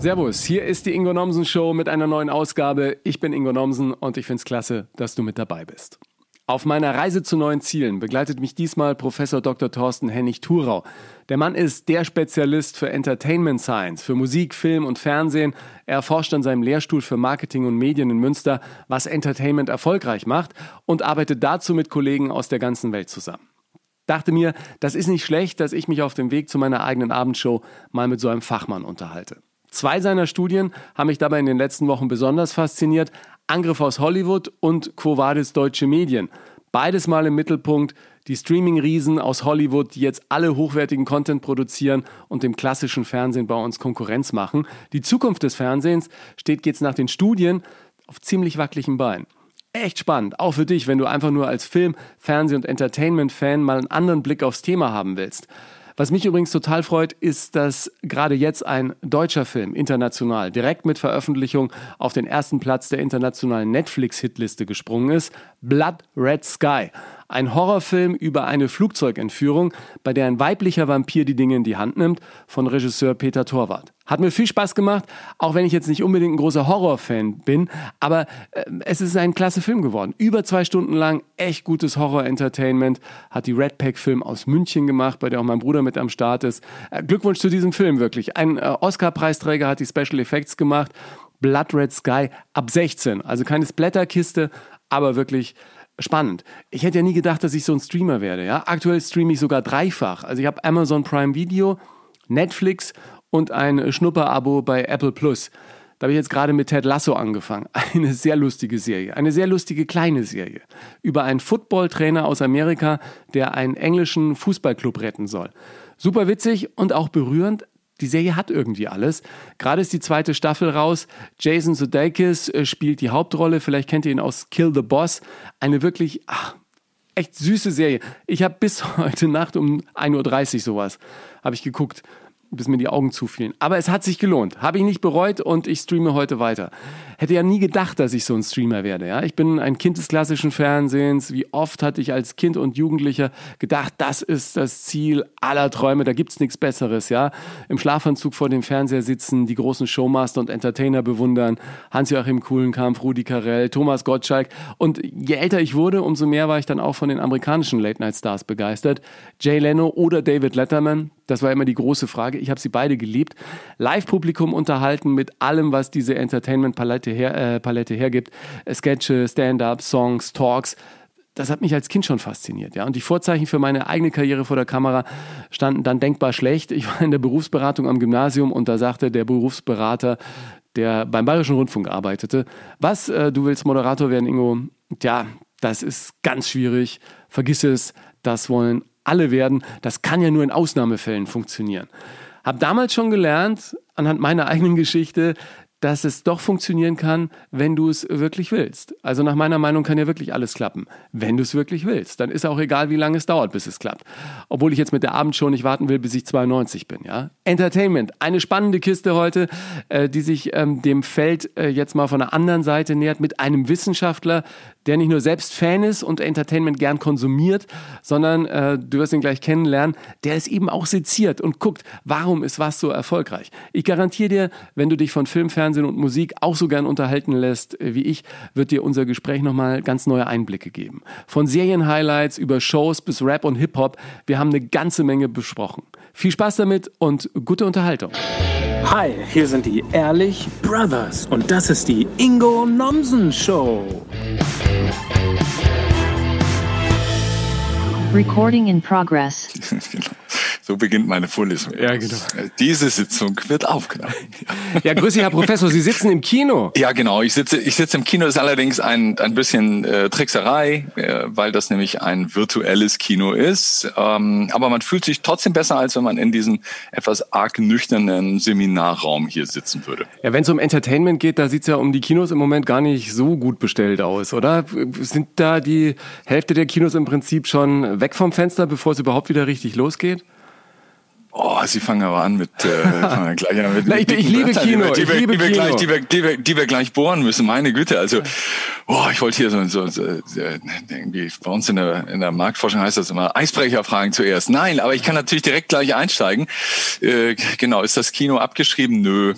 Servus, hier ist die Ingo Nomsen Show mit einer neuen Ausgabe. Ich bin Ingo Nomsen und ich finde es klasse, dass du mit dabei bist. Auf meiner Reise zu neuen Zielen begleitet mich diesmal Professor Dr. Thorsten Hennig-Thurau. Der Mann ist der Spezialist für Entertainment Science, für Musik, Film und Fernsehen. Er erforscht an seinem Lehrstuhl für Marketing und Medien in Münster, was Entertainment erfolgreich macht und arbeitet dazu mit Kollegen aus der ganzen Welt zusammen. Dachte mir, das ist nicht schlecht, dass ich mich auf dem Weg zu meiner eigenen Abendshow mal mit so einem Fachmann unterhalte. Zwei seiner Studien haben mich dabei in den letzten Wochen besonders fasziniert. Angriff aus Hollywood und Quo Vadis Deutsche Medien. Beides mal im Mittelpunkt. Die Streaming-Riesen aus Hollywood, die jetzt alle hochwertigen Content produzieren und dem klassischen Fernsehen bei uns Konkurrenz machen. Die Zukunft des Fernsehens steht jetzt nach den Studien auf ziemlich wackeligen Beinen. Echt spannend, auch für dich, wenn du einfach nur als Film, Fernseh- und Entertainment-Fan mal einen anderen Blick aufs Thema haben willst. Was mich übrigens total freut, ist, dass gerade jetzt ein deutscher Film international direkt mit Veröffentlichung auf den ersten Platz der internationalen Netflix-Hitliste gesprungen ist. Blood Red Sky. Ein Horrorfilm über eine Flugzeugentführung, bei der ein weiblicher Vampir die Dinge in die Hand nimmt, von Regisseur Peter Torwart. Hat mir viel Spaß gemacht, auch wenn ich jetzt nicht unbedingt ein großer Horrorfan bin, aber äh, es ist ein klasse Film geworden. Über zwei Stunden lang, echt gutes Horror-Entertainment. Hat die Red Pack-Film aus München gemacht, bei der auch mein Bruder mit am Start ist. Äh, Glückwunsch zu diesem Film, wirklich. Ein äh, Oscar-Preisträger hat die Special Effects gemacht. Blood Red Sky ab 16. Also keine Splatterkiste, aber wirklich spannend. Ich hätte ja nie gedacht, dass ich so ein Streamer werde. Ja? Aktuell streame ich sogar dreifach. Also ich habe Amazon Prime Video, Netflix und ein Schnupper-Abo bei Apple Plus. Da habe ich jetzt gerade mit Ted Lasso angefangen. Eine sehr lustige Serie, eine sehr lustige kleine Serie über einen Footballtrainer aus Amerika, der einen englischen Fußballclub retten soll. Super witzig und auch berührend, die Serie hat irgendwie alles. Gerade ist die zweite Staffel raus. Jason Sudeikis äh, spielt die Hauptrolle. Vielleicht kennt ihr ihn aus Kill the Boss. Eine wirklich ach, echt süße Serie. Ich habe bis heute Nacht um 1.30 Uhr sowas habe ich geguckt bis mir die Augen zufielen. Aber es hat sich gelohnt. Habe ich nicht bereut und ich streame heute weiter. Hätte ja nie gedacht, dass ich so ein Streamer werde. Ja? Ich bin ein Kind des klassischen Fernsehens. Wie oft hatte ich als Kind und Jugendlicher gedacht, das ist das Ziel aller Träume, da gibt's nichts Besseres. Ja? Im Schlafanzug vor dem Fernseher sitzen, die großen Showmaster und Entertainer bewundern. Hans-Joachim Kuhlenkampf, Rudi Carell, Thomas Gottschalk. Und je älter ich wurde, umso mehr war ich dann auch von den amerikanischen Late-Night-Stars begeistert. Jay Leno oder David Letterman, das war immer die große Frage. Ich habe sie beide geliebt. Live-Publikum unterhalten mit allem, was diese Entertainment-Palette her, äh, Palette hergibt. Sketche, Stand-up, Songs, Talks. Das hat mich als Kind schon fasziniert. Ja? Und die Vorzeichen für meine eigene Karriere vor der Kamera standen dann denkbar schlecht. Ich war in der Berufsberatung am Gymnasium und da sagte der Berufsberater, der beim Bayerischen Rundfunk arbeitete, was, äh, du willst Moderator werden, Ingo? Tja, das ist ganz schwierig. Vergiss es. Das wollen alle werden. Das kann ja nur in Ausnahmefällen funktionieren. Hab damals schon gelernt, anhand meiner eigenen Geschichte, dass es doch funktionieren kann, wenn du es wirklich willst. Also nach meiner Meinung kann ja wirklich alles klappen, wenn du es wirklich willst. Dann ist auch egal, wie lange es dauert, bis es klappt. Obwohl ich jetzt mit der Abendshow nicht warten will, bis ich 92 bin. Ja? Entertainment, eine spannende Kiste heute, äh, die sich ähm, dem Feld äh, jetzt mal von der anderen Seite nähert mit einem Wissenschaftler, der nicht nur selbst Fan ist und Entertainment gern konsumiert, sondern äh, du wirst ihn gleich kennenlernen, der es eben auch seziert und guckt, warum ist was so erfolgreich. Ich garantiere dir, wenn du dich von Film, Fernsehen und Musik auch so gern unterhalten lässt äh, wie ich, wird dir unser Gespräch nochmal ganz neue Einblicke geben. Von Serienhighlights über Shows bis Rap und Hip-Hop, wir haben eine ganze Menge besprochen. Viel Spaß damit und gute Unterhaltung. Hi, hier sind die Ehrlich Brothers und das ist die Ingo Nomsen Show. Recording in progress. genau. So beginnt meine Vorlesung. Ja, genau. Diese Sitzung wird aufgenommen. Ja, grüße Herr Professor, Sie sitzen im Kino. Ja, genau. Ich sitze, ich sitze im Kino. Das ist allerdings ein, ein bisschen äh, Trickserei, äh, weil das nämlich ein virtuelles Kino ist. Ähm, aber man fühlt sich trotzdem besser, als wenn man in diesem etwas arg nüchternen Seminarraum hier sitzen würde. Ja, wenn es um Entertainment geht, da sieht's ja um die Kinos im Moment gar nicht so gut bestellt aus, oder? Sind da die Hälfte der Kinos im Prinzip schon weg vom Fenster, bevor es überhaupt wieder richtig losgeht? Oh, Sie fangen aber an mit, äh, gleich, mit, Na, ich, liebe Kino, die, ich liebe die, wir, Kino. Gleich, die, wir, die, wir, die wir gleich bohren müssen. Meine Güte, also, oh, ich wollte hier so, so, so irgendwie bei uns in der, in der Marktforschung heißt das immer Eisbrecherfragen zuerst. Nein, aber ich kann natürlich direkt gleich einsteigen. Äh, genau, ist das Kino abgeschrieben? Nö,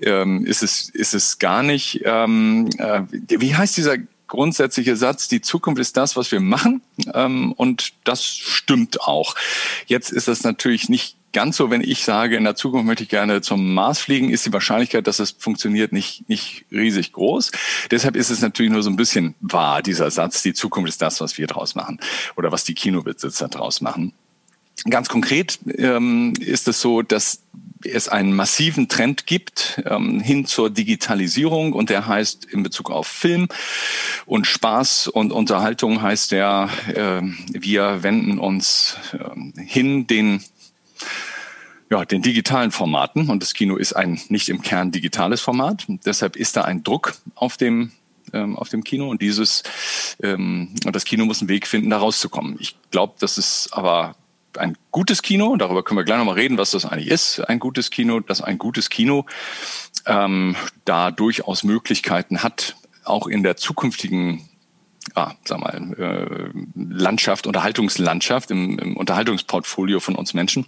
ähm, ist es ist es gar nicht. Ähm, äh, wie heißt dieser grundsätzliche Satz, die Zukunft ist das, was wir machen. Ähm, und das stimmt auch. Jetzt ist das natürlich nicht ganz so, wenn ich sage, in der Zukunft möchte ich gerne zum Mars fliegen, ist die Wahrscheinlichkeit, dass es funktioniert, nicht, nicht riesig groß. Deshalb ist es natürlich nur so ein bisschen wahr, dieser Satz, die Zukunft ist das, was wir draus machen oder was die Kinobesitzer draus machen. Ganz konkret ähm, ist es so, dass es einen massiven Trend gibt ähm, hin zur Digitalisierung und der heißt in Bezug auf Film und Spaß und Unterhaltung heißt der, äh, wir wenden uns äh, hin den ja, den digitalen Formaten. Und das Kino ist ein nicht im Kern digitales Format. Deshalb ist da ein Druck auf dem ähm, auf dem Kino. Und dieses ähm, und das Kino muss einen Weg finden, da rauszukommen. Ich glaube, das ist aber ein gutes Kino, darüber können wir gleich nochmal reden, was das eigentlich ist, ein gutes Kino, dass ein gutes Kino ähm, da durchaus Möglichkeiten hat, auch in der zukünftigen ah, sag mal, äh, Landschaft, Unterhaltungslandschaft, im, im Unterhaltungsportfolio von uns Menschen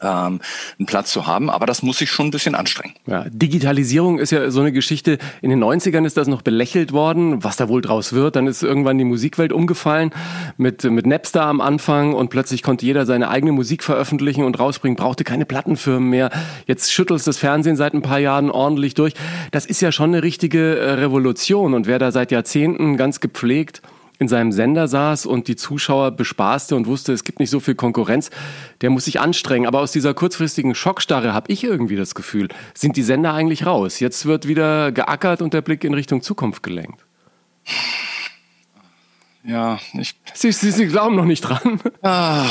ähm, einen Platz zu haben. Aber das muss sich schon ein bisschen anstrengen. Ja, Digitalisierung ist ja so eine Geschichte. In den 90ern ist das noch belächelt worden, was da wohl draus wird. Dann ist irgendwann die Musikwelt umgefallen mit, mit Napster am Anfang und plötzlich konnte jeder seine eigene Musik veröffentlichen und rausbringen, brauchte keine Plattenfirmen mehr. Jetzt schüttelt das Fernsehen seit ein paar Jahren ordentlich durch. Das ist ja schon eine richtige äh, Revolution und wer da seit Jahrzehnten ganz gepflegt in seinem Sender saß und die Zuschauer bespaßte und wusste, es gibt nicht so viel Konkurrenz, der muss sich anstrengen. Aber aus dieser kurzfristigen Schockstarre habe ich irgendwie das Gefühl, sind die Sender eigentlich raus. Jetzt wird wieder geackert und der Blick in Richtung Zukunft gelenkt. Ja, ich. Sie, Sie, Sie glauben noch nicht dran. Ah,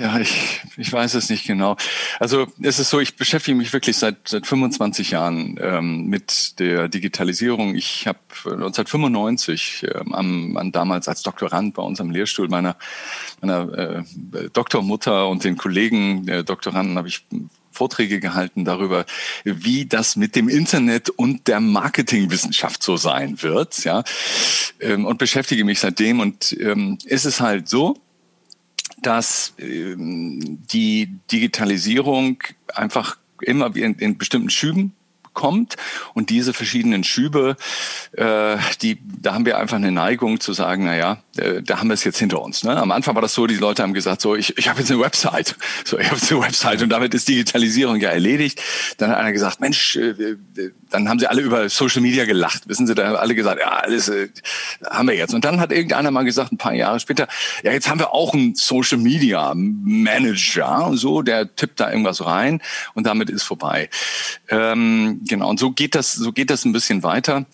ja, ich, ich weiß es nicht genau. Also es ist so, ich beschäftige mich wirklich seit, seit 25 Jahren ähm, mit der Digitalisierung. Ich habe 1995 ähm, am, an damals als Doktorand bei uns am Lehrstuhl meiner, meiner äh, Doktormutter und den Kollegen der Doktoranden habe ich Vorträge gehalten darüber, wie das mit dem Internet und der Marketingwissenschaft so sein wird, ja, ähm, und beschäftige mich seitdem. Und ähm, ist es halt so, dass ähm, die Digitalisierung einfach immer in, in bestimmten Schüben kommt. Und diese verschiedenen Schübe, äh, die, da haben wir einfach eine Neigung zu sagen, na ja, da haben wir es jetzt hinter uns. Ne? Am Anfang war das so, die Leute haben gesagt, so ich, ich habe jetzt eine Website, so ich habe jetzt eine Website und damit ist Digitalisierung ja erledigt. Dann hat einer gesagt, Mensch, äh, äh dann haben sie alle über Social Media gelacht, wissen Sie, da haben alle gesagt, ja, alles äh, haben wir jetzt. Und dann hat irgendeiner mal gesagt, ein paar Jahre später, ja, jetzt haben wir auch einen Social Media Manager und so, der tippt da irgendwas rein und damit ist vorbei. Ähm, genau, und so geht das, so geht das ein bisschen weiter.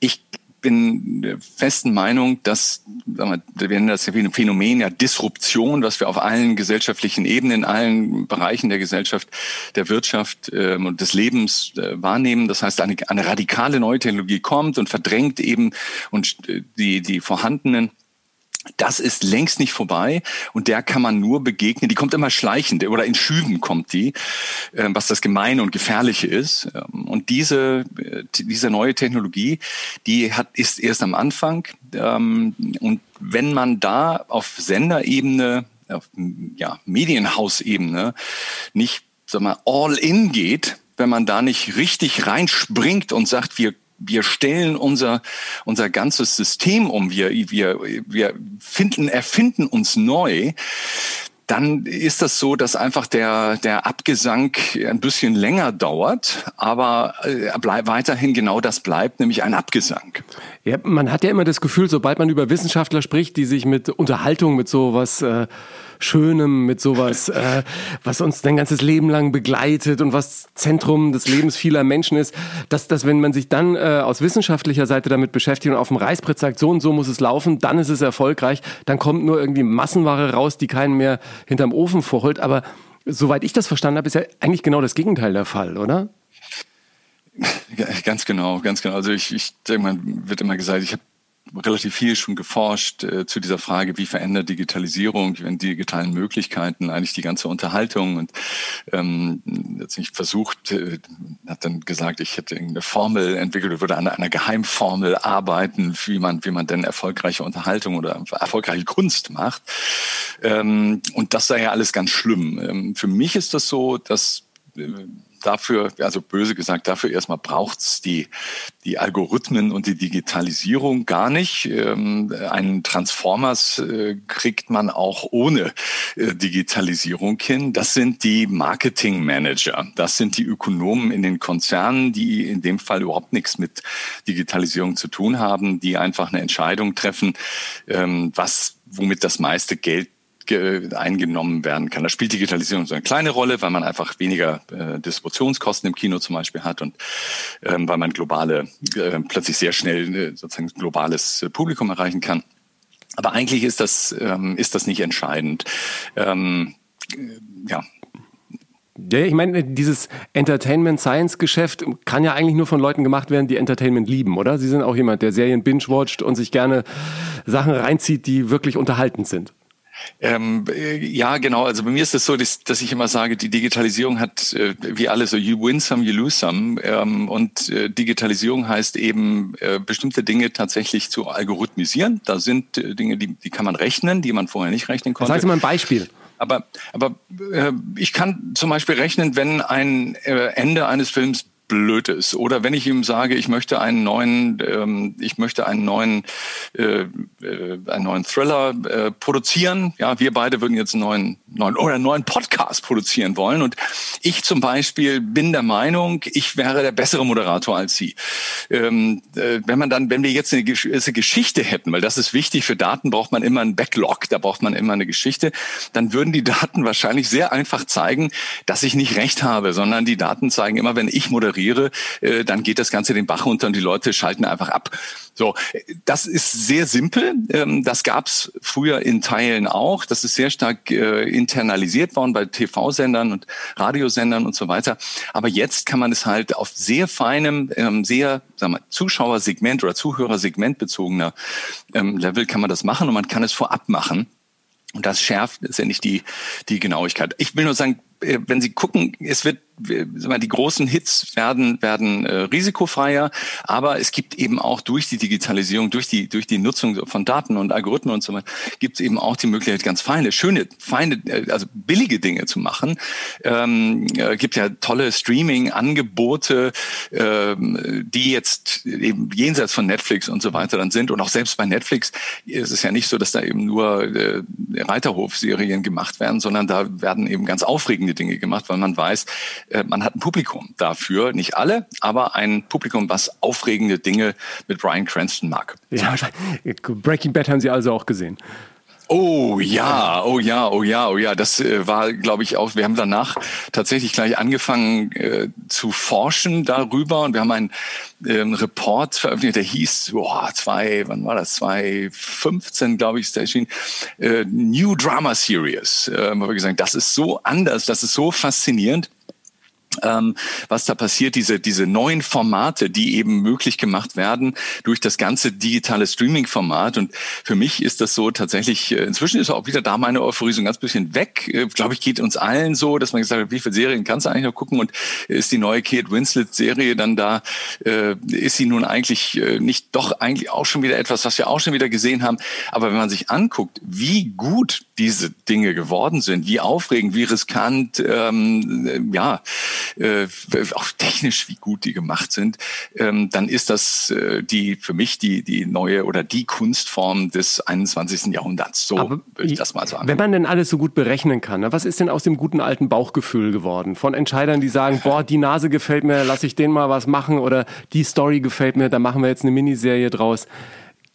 Ich bin der festen Meinung, dass, sagen wir, wir nennen das Phänomen, ja Disruption, was wir auf allen gesellschaftlichen Ebenen, in allen Bereichen der Gesellschaft, der Wirtschaft ähm, und des Lebens äh, wahrnehmen. Das heißt, eine, eine radikale neue Technologie kommt und verdrängt eben und äh, die, die vorhandenen das ist längst nicht vorbei und der kann man nur begegnen. Die kommt immer schleichend oder in Schüben kommt die, ähm, was das Gemeine und Gefährliche ist. Ähm, und diese, äh, diese neue Technologie, die hat, ist erst am Anfang. Ähm, und wenn man da auf Senderebene, auf ja, Medienhausebene nicht sag mal, all in geht, wenn man da nicht richtig reinspringt und sagt, wir wir stellen unser, unser ganzes System um, wir, wir, wir finden, erfinden uns neu, dann ist das so, dass einfach der, der Abgesang ein bisschen länger dauert, aber äh, bleib, weiterhin genau das bleibt, nämlich ein Abgesang. Ja, man hat ja immer das Gefühl, sobald man über Wissenschaftler spricht, die sich mit Unterhaltung, mit sowas äh, Schönem, mit sowas, äh, was uns dein ganzes Leben lang begleitet und was Zentrum des Lebens vieler Menschen ist, dass, dass wenn man sich dann äh, aus wissenschaftlicher Seite damit beschäftigt und auf dem Reißbrett sagt, so und so muss es laufen, dann ist es erfolgreich, dann kommt nur irgendwie Massenware raus, die keinen mehr hinterm Ofen vorholt. Aber soweit ich das verstanden habe, ist ja eigentlich genau das Gegenteil der Fall, oder? Ganz genau, ganz genau. Also ich, ich denke mal, wird immer gesagt, ich habe relativ viel schon geforscht äh, zu dieser Frage, wie verändert Digitalisierung, wie digitalen Möglichkeiten eigentlich die ganze Unterhaltung und ähm, jetzt nicht versucht, äh, hat dann gesagt, ich hätte irgendeine Formel entwickelt, würde an einer Geheimformel arbeiten, wie man, wie man denn erfolgreiche Unterhaltung oder erfolgreiche Kunst macht. Ähm, und das sei ja alles ganz schlimm. Ähm, für mich ist das so, dass dafür, also böse gesagt, dafür erstmal braucht's die, die Algorithmen und die Digitalisierung gar nicht. Ähm, einen Transformers äh, kriegt man auch ohne äh, Digitalisierung hin. Das sind die Marketingmanager. Das sind die Ökonomen in den Konzernen, die in dem Fall überhaupt nichts mit Digitalisierung zu tun haben, die einfach eine Entscheidung treffen, ähm, was womit das meiste Geld eingenommen werden kann. Da spielt Digitalisierung so eine kleine Rolle, weil man einfach weniger äh, Distributionskosten im Kino zum Beispiel hat und ähm, weil man globale, äh, plötzlich sehr schnell äh, sozusagen globales äh, Publikum erreichen kann. Aber eigentlich ist das, ähm, ist das nicht entscheidend. Ähm, äh, ja, ja, ich meine, dieses Entertainment-Science-Geschäft kann ja eigentlich nur von Leuten gemacht werden, die Entertainment lieben, oder? Sie sind auch jemand, der Serien binge-watcht und sich gerne Sachen reinzieht, die wirklich unterhaltend sind. Ähm, äh, ja, genau. Also bei mir ist es das so, dass, dass, ich immer sage, die Digitalisierung hat, äh, wie alle so, you win some, you lose some. Ähm, und äh, Digitalisierung heißt eben, äh, bestimmte Dinge tatsächlich zu algorithmisieren. Da sind äh, Dinge, die, die kann man rechnen, die man vorher nicht rechnen konnte. Sagen Sie mal ein Beispiel. Aber, aber äh, ich kann zum Beispiel rechnen, wenn ein Ende eines Films blöd ist. Oder wenn ich ihm sage, ich möchte einen neuen, ähm, ich möchte einen neuen, äh, äh, einen neuen Thriller äh, produzieren. Ja, wir beide würden jetzt einen neuen, neuen oder einen neuen Podcast produzieren wollen. Und ich zum Beispiel bin der Meinung, ich wäre der bessere Moderator als Sie. Ähm, äh, wenn man dann, wenn wir jetzt eine, eine Geschichte hätten, weil das ist wichtig für Daten, braucht man immer einen Backlog, da braucht man immer eine Geschichte, dann würden die Daten wahrscheinlich sehr einfach zeigen, dass ich nicht recht habe, sondern die Daten zeigen immer, wenn ich moderiere, moderiere, äh, dann geht das Ganze den Bach runter und die Leute schalten einfach ab. So, das ist sehr simpel. Ähm, das gab es früher in Teilen auch. Das ist sehr stark äh, internalisiert worden bei TV-Sendern und Radiosendern und so weiter. Aber jetzt kann man es halt auf sehr feinem, ähm, sehr sagen wir, Zuschauersegment oder Zuhörersegment bezogener ähm, Level kann man das machen und man kann es vorab machen. Und das schärft letztendlich die, die Genauigkeit. Ich will nur sagen, äh, wenn Sie gucken, es wird die großen Hits werden werden äh, risikofreier, aber es gibt eben auch durch die Digitalisierung, durch die durch die Nutzung von Daten und Algorithmen und so weiter, gibt es eben auch die Möglichkeit, ganz feine, schöne, feine, äh, also billige Dinge zu machen. Ähm, äh, gibt ja tolle Streaming-Angebote, ähm, die jetzt eben jenseits von Netflix und so weiter dann sind und auch selbst bei Netflix ist es ja nicht so, dass da eben nur äh, Reiterhof-Serien gemacht werden, sondern da werden eben ganz aufregende Dinge gemacht, weil man weiß, man hat ein Publikum dafür, nicht alle, aber ein Publikum, was aufregende Dinge mit Brian Cranston mag. Ja, Breaking Bad haben Sie also auch gesehen. Oh ja, oh ja, oh ja, oh ja. Das äh, war, glaube ich, auch. Wir haben danach tatsächlich gleich angefangen äh, zu forschen darüber und wir haben einen ähm, Report veröffentlicht, der hieß, boah, zwei, wann war das? 2015, glaube ich, ist der erschienen. Äh, New Drama Series. Äh, haben wir gesagt, das ist so anders, das ist so faszinierend ähm, was da passiert, diese, diese neuen Formate, die eben möglich gemacht werden durch das ganze digitale Streaming-Format. Und für mich ist das so tatsächlich, äh, inzwischen ist auch wieder da meine Euphorie so ein ganz bisschen weg. Äh, Glaube ich, geht uns allen so, dass man gesagt hat, wie viele Serien kannst du eigentlich noch gucken? Und ist die neue Kate Winslet-Serie dann da, äh, ist sie nun eigentlich äh, nicht doch eigentlich auch schon wieder etwas, was wir auch schon wieder gesehen haben. Aber wenn man sich anguckt, wie gut diese Dinge geworden sind, wie aufregend, wie riskant, ähm, ja, äh, auch technisch, wie gut die gemacht sind, ähm, dann ist das äh, die für mich die die neue oder die Kunstform des 21. Jahrhunderts. So würde ich das mal sagen. Wenn man denn alles so gut berechnen kann, ne, was ist denn aus dem guten alten Bauchgefühl geworden? Von Entscheidern, die sagen, boah, die Nase gefällt mir, lass ich den mal was machen oder die Story gefällt mir, da machen wir jetzt eine Miniserie draus.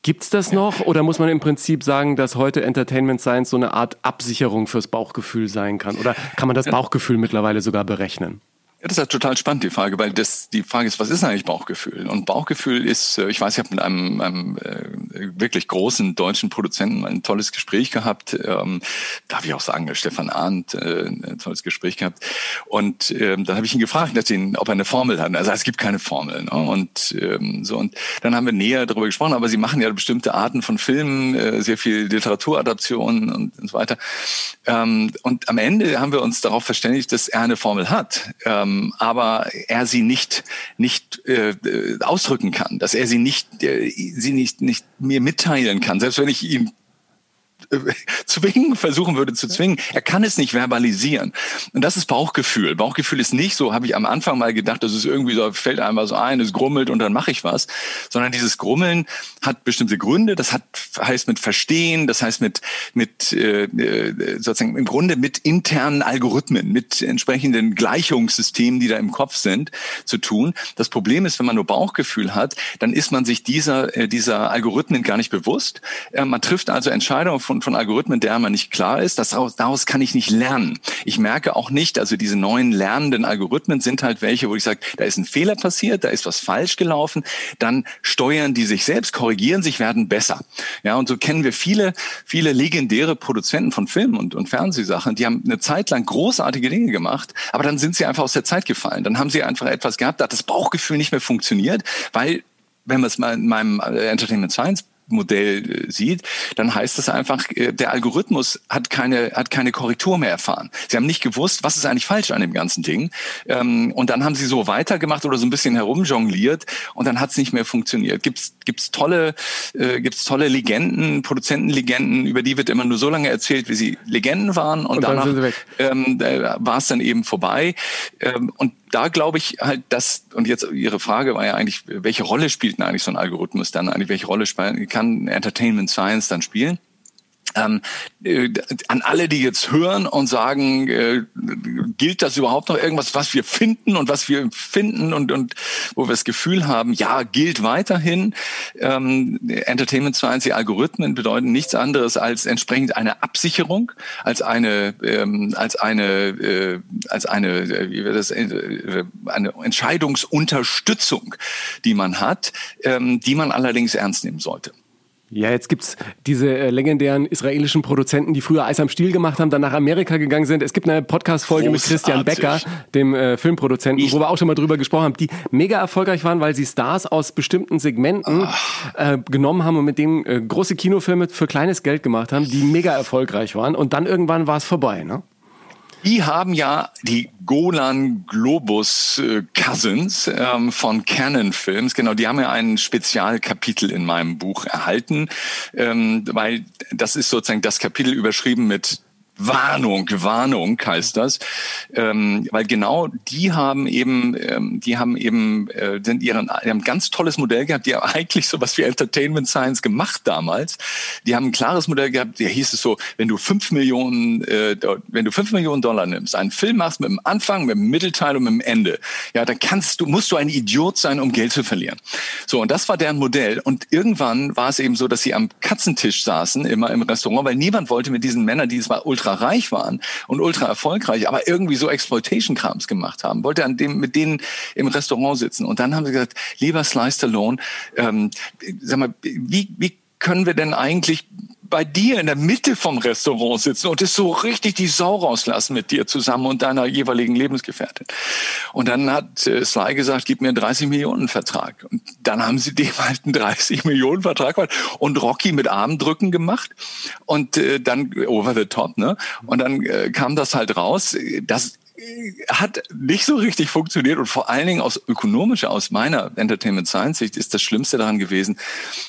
Gibt's das noch oder muss man im Prinzip sagen, dass heute Entertainment Science so eine Art Absicherung fürs Bauchgefühl sein kann? Oder kann man das Bauchgefühl mittlerweile sogar berechnen? Ja, das ist total spannend, die Frage, weil das die Frage ist, was ist eigentlich Bauchgefühl? Und Bauchgefühl ist, äh, ich weiß, ich habe mit einem, einem äh, wirklich großen deutschen Produzenten ein tolles Gespräch gehabt. Ähm, darf ich auch sagen, Stefan Arndt, äh, ein tolles Gespräch gehabt. Und ähm, dann habe ich ihn gefragt, ihn, ob er eine Formel hat. Also es gibt keine Formel. Ne? Und ähm, so und dann haben wir näher darüber gesprochen. Aber sie machen ja bestimmte Arten von Filmen, äh, sehr viel Literaturadaptionen und, und so weiter. Ähm, und am Ende haben wir uns darauf verständigt, dass er eine Formel hat. Ähm, ähm, aber er sie nicht nicht äh, ausdrücken kann, dass er sie nicht äh, sie nicht nicht mir mitteilen kann, selbst wenn ich ihm zwingen, versuchen würde zu zwingen. Er kann es nicht verbalisieren. Und das ist Bauchgefühl. Bauchgefühl ist nicht so, habe ich am Anfang mal gedacht, das ist irgendwie so, fällt einmal so ein, es grummelt und dann mache ich was. Sondern dieses Grummeln hat bestimmte Gründe. Das hat, heißt mit Verstehen, das heißt mit, mit äh, äh, sozusagen im Grunde mit internen Algorithmen, mit entsprechenden Gleichungssystemen, die da im Kopf sind, zu tun. Das Problem ist, wenn man nur Bauchgefühl hat, dann ist man sich dieser, äh, dieser Algorithmen gar nicht bewusst. Äh, man trifft also Entscheidungen von, von Algorithmen, der man nicht klar ist. Das, daraus kann ich nicht lernen. Ich merke auch nicht, also diese neuen lernenden Algorithmen sind halt welche, wo ich sage, da ist ein Fehler passiert, da ist was falsch gelaufen, dann steuern die sich selbst, korrigieren sich, werden besser. Ja, und so kennen wir viele, viele legendäre Produzenten von Filmen und, und Fernsehsachen, die haben eine Zeit lang großartige Dinge gemacht, aber dann sind sie einfach aus der Zeit gefallen. Dann haben sie einfach etwas gehabt, da hat das Bauchgefühl nicht mehr funktioniert, weil wenn man es mal in meinem Entertainment Science Modell äh, sieht, dann heißt das einfach, äh, der Algorithmus hat keine, hat keine Korrektur mehr erfahren. Sie haben nicht gewusst, was ist eigentlich falsch an dem ganzen Ding. Ähm, und dann haben sie so weitergemacht oder so ein bisschen herumjongliert und dann hat es nicht mehr funktioniert. Gibt's gibt's tolle, äh, gibt's tolle Legenden, Produzentenlegenden, über die wird immer nur so lange erzählt, wie sie Legenden waren und, und danach ähm, war es dann eben vorbei. Ähm, und da glaube ich halt, dass, und jetzt Ihre Frage war ja eigentlich, welche Rolle spielt denn eigentlich so ein Algorithmus dann eigentlich, welche Rolle kann Entertainment Science dann spielen? Ähm, äh, an alle, die jetzt hören und sagen, äh, gilt das überhaupt noch irgendwas, was wir finden und was wir finden und, und wo wir das Gefühl haben, ja, gilt weiterhin. Ähm, Entertainment Science, die Algorithmen bedeuten nichts anderes als entsprechend eine Absicherung, als eine, ähm, als eine, äh, als eine, äh, wie wir das, äh, eine Entscheidungsunterstützung, die man hat, ähm, die man allerdings ernst nehmen sollte. Ja, jetzt gibt's diese äh, legendären israelischen Produzenten, die früher Eis am Stiel gemacht haben, dann nach Amerika gegangen sind. Es gibt eine Podcast-Folge mit Christian Becker, dem äh, Filmproduzenten, ich wo wir auch schon mal drüber gesprochen haben, die mega erfolgreich waren, weil sie Stars aus bestimmten Segmenten äh, genommen haben und mit denen äh, große Kinofilme für kleines Geld gemacht haben, die mega erfolgreich waren. Und dann irgendwann war es vorbei, ne? Die haben ja die Golan Globus äh, Cousins ähm, von Canon Films, genau, die haben ja ein Spezialkapitel in meinem Buch erhalten, ähm, weil das ist sozusagen das Kapitel überschrieben mit Warnung, Warnung heißt das, ähm, weil genau die haben eben, ähm, die haben eben, äh, sind ihren, die haben ein ganz tolles Modell gehabt, die haben eigentlich so was wie Entertainment Science gemacht damals. Die haben ein klares Modell gehabt, der hieß es so, wenn du fünf Millionen, äh, wenn du fünf Millionen Dollar nimmst, einen Film machst mit dem Anfang, mit dem Mittelteil und mit dem Ende, ja, dann kannst du, musst du ein Idiot sein, um Geld zu verlieren. So und das war deren Modell. Und irgendwann war es eben so, dass sie am Katzentisch saßen, immer im Restaurant, weil niemand wollte mit diesen Männern, die zwar ultra ultra reich waren und ultra erfolgreich, aber irgendwie so Exploitation-Krams gemacht haben, wollte an dem mit denen im Restaurant sitzen. Und dann haben sie gesagt, lieber Sly Stallone, ähm, sag mal, wie, wie können wir denn eigentlich bei dir in der Mitte vom Restaurant sitzen und es so richtig die Sau rauslassen mit dir zusammen und deiner jeweiligen Lebensgefährtin. Und dann hat äh, Sly gesagt, gib mir einen 30 Millionen Vertrag. Und dann haben sie dem halt einen 30 Millionen Vertrag und Rocky mit Armdrücken gemacht und äh, dann over the top, ne? Und dann äh, kam das halt raus, das hat nicht so richtig funktioniert und vor allen Dingen aus ökonomischer, aus meiner Entertainment Science Sicht ist das Schlimmste daran gewesen,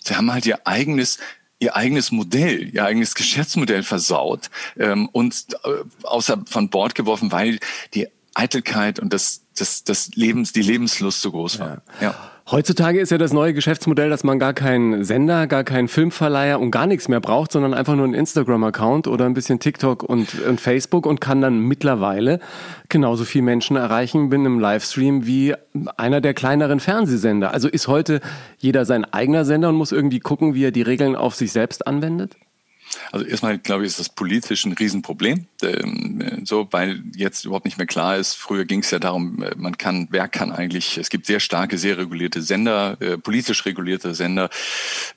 sie haben halt ihr eigenes ihr eigenes Modell, ihr eigenes Geschäftsmodell versaut ähm, und äh, außer von Bord geworfen, weil die Eitelkeit und das, das, das Lebens, die Lebenslust so groß war. Ja. ja. Heutzutage ist ja das neue Geschäftsmodell, dass man gar keinen Sender, gar keinen Filmverleiher und gar nichts mehr braucht, sondern einfach nur einen Instagram-Account oder ein bisschen TikTok und, und, Facebook und kann dann mittlerweile genauso viel Menschen erreichen bin im Livestream wie einer der kleineren Fernsehsender. Also ist heute jeder sein eigener Sender und muss irgendwie gucken, wie er die Regeln auf sich selbst anwendet? Also erstmal, glaube ich, ist das politisch ein Riesenproblem. Ähm, so, weil jetzt überhaupt nicht mehr klar ist. Früher ging es ja darum, äh, man kann, wer kann eigentlich, es gibt sehr starke, sehr regulierte Sender, äh, politisch regulierte Sender,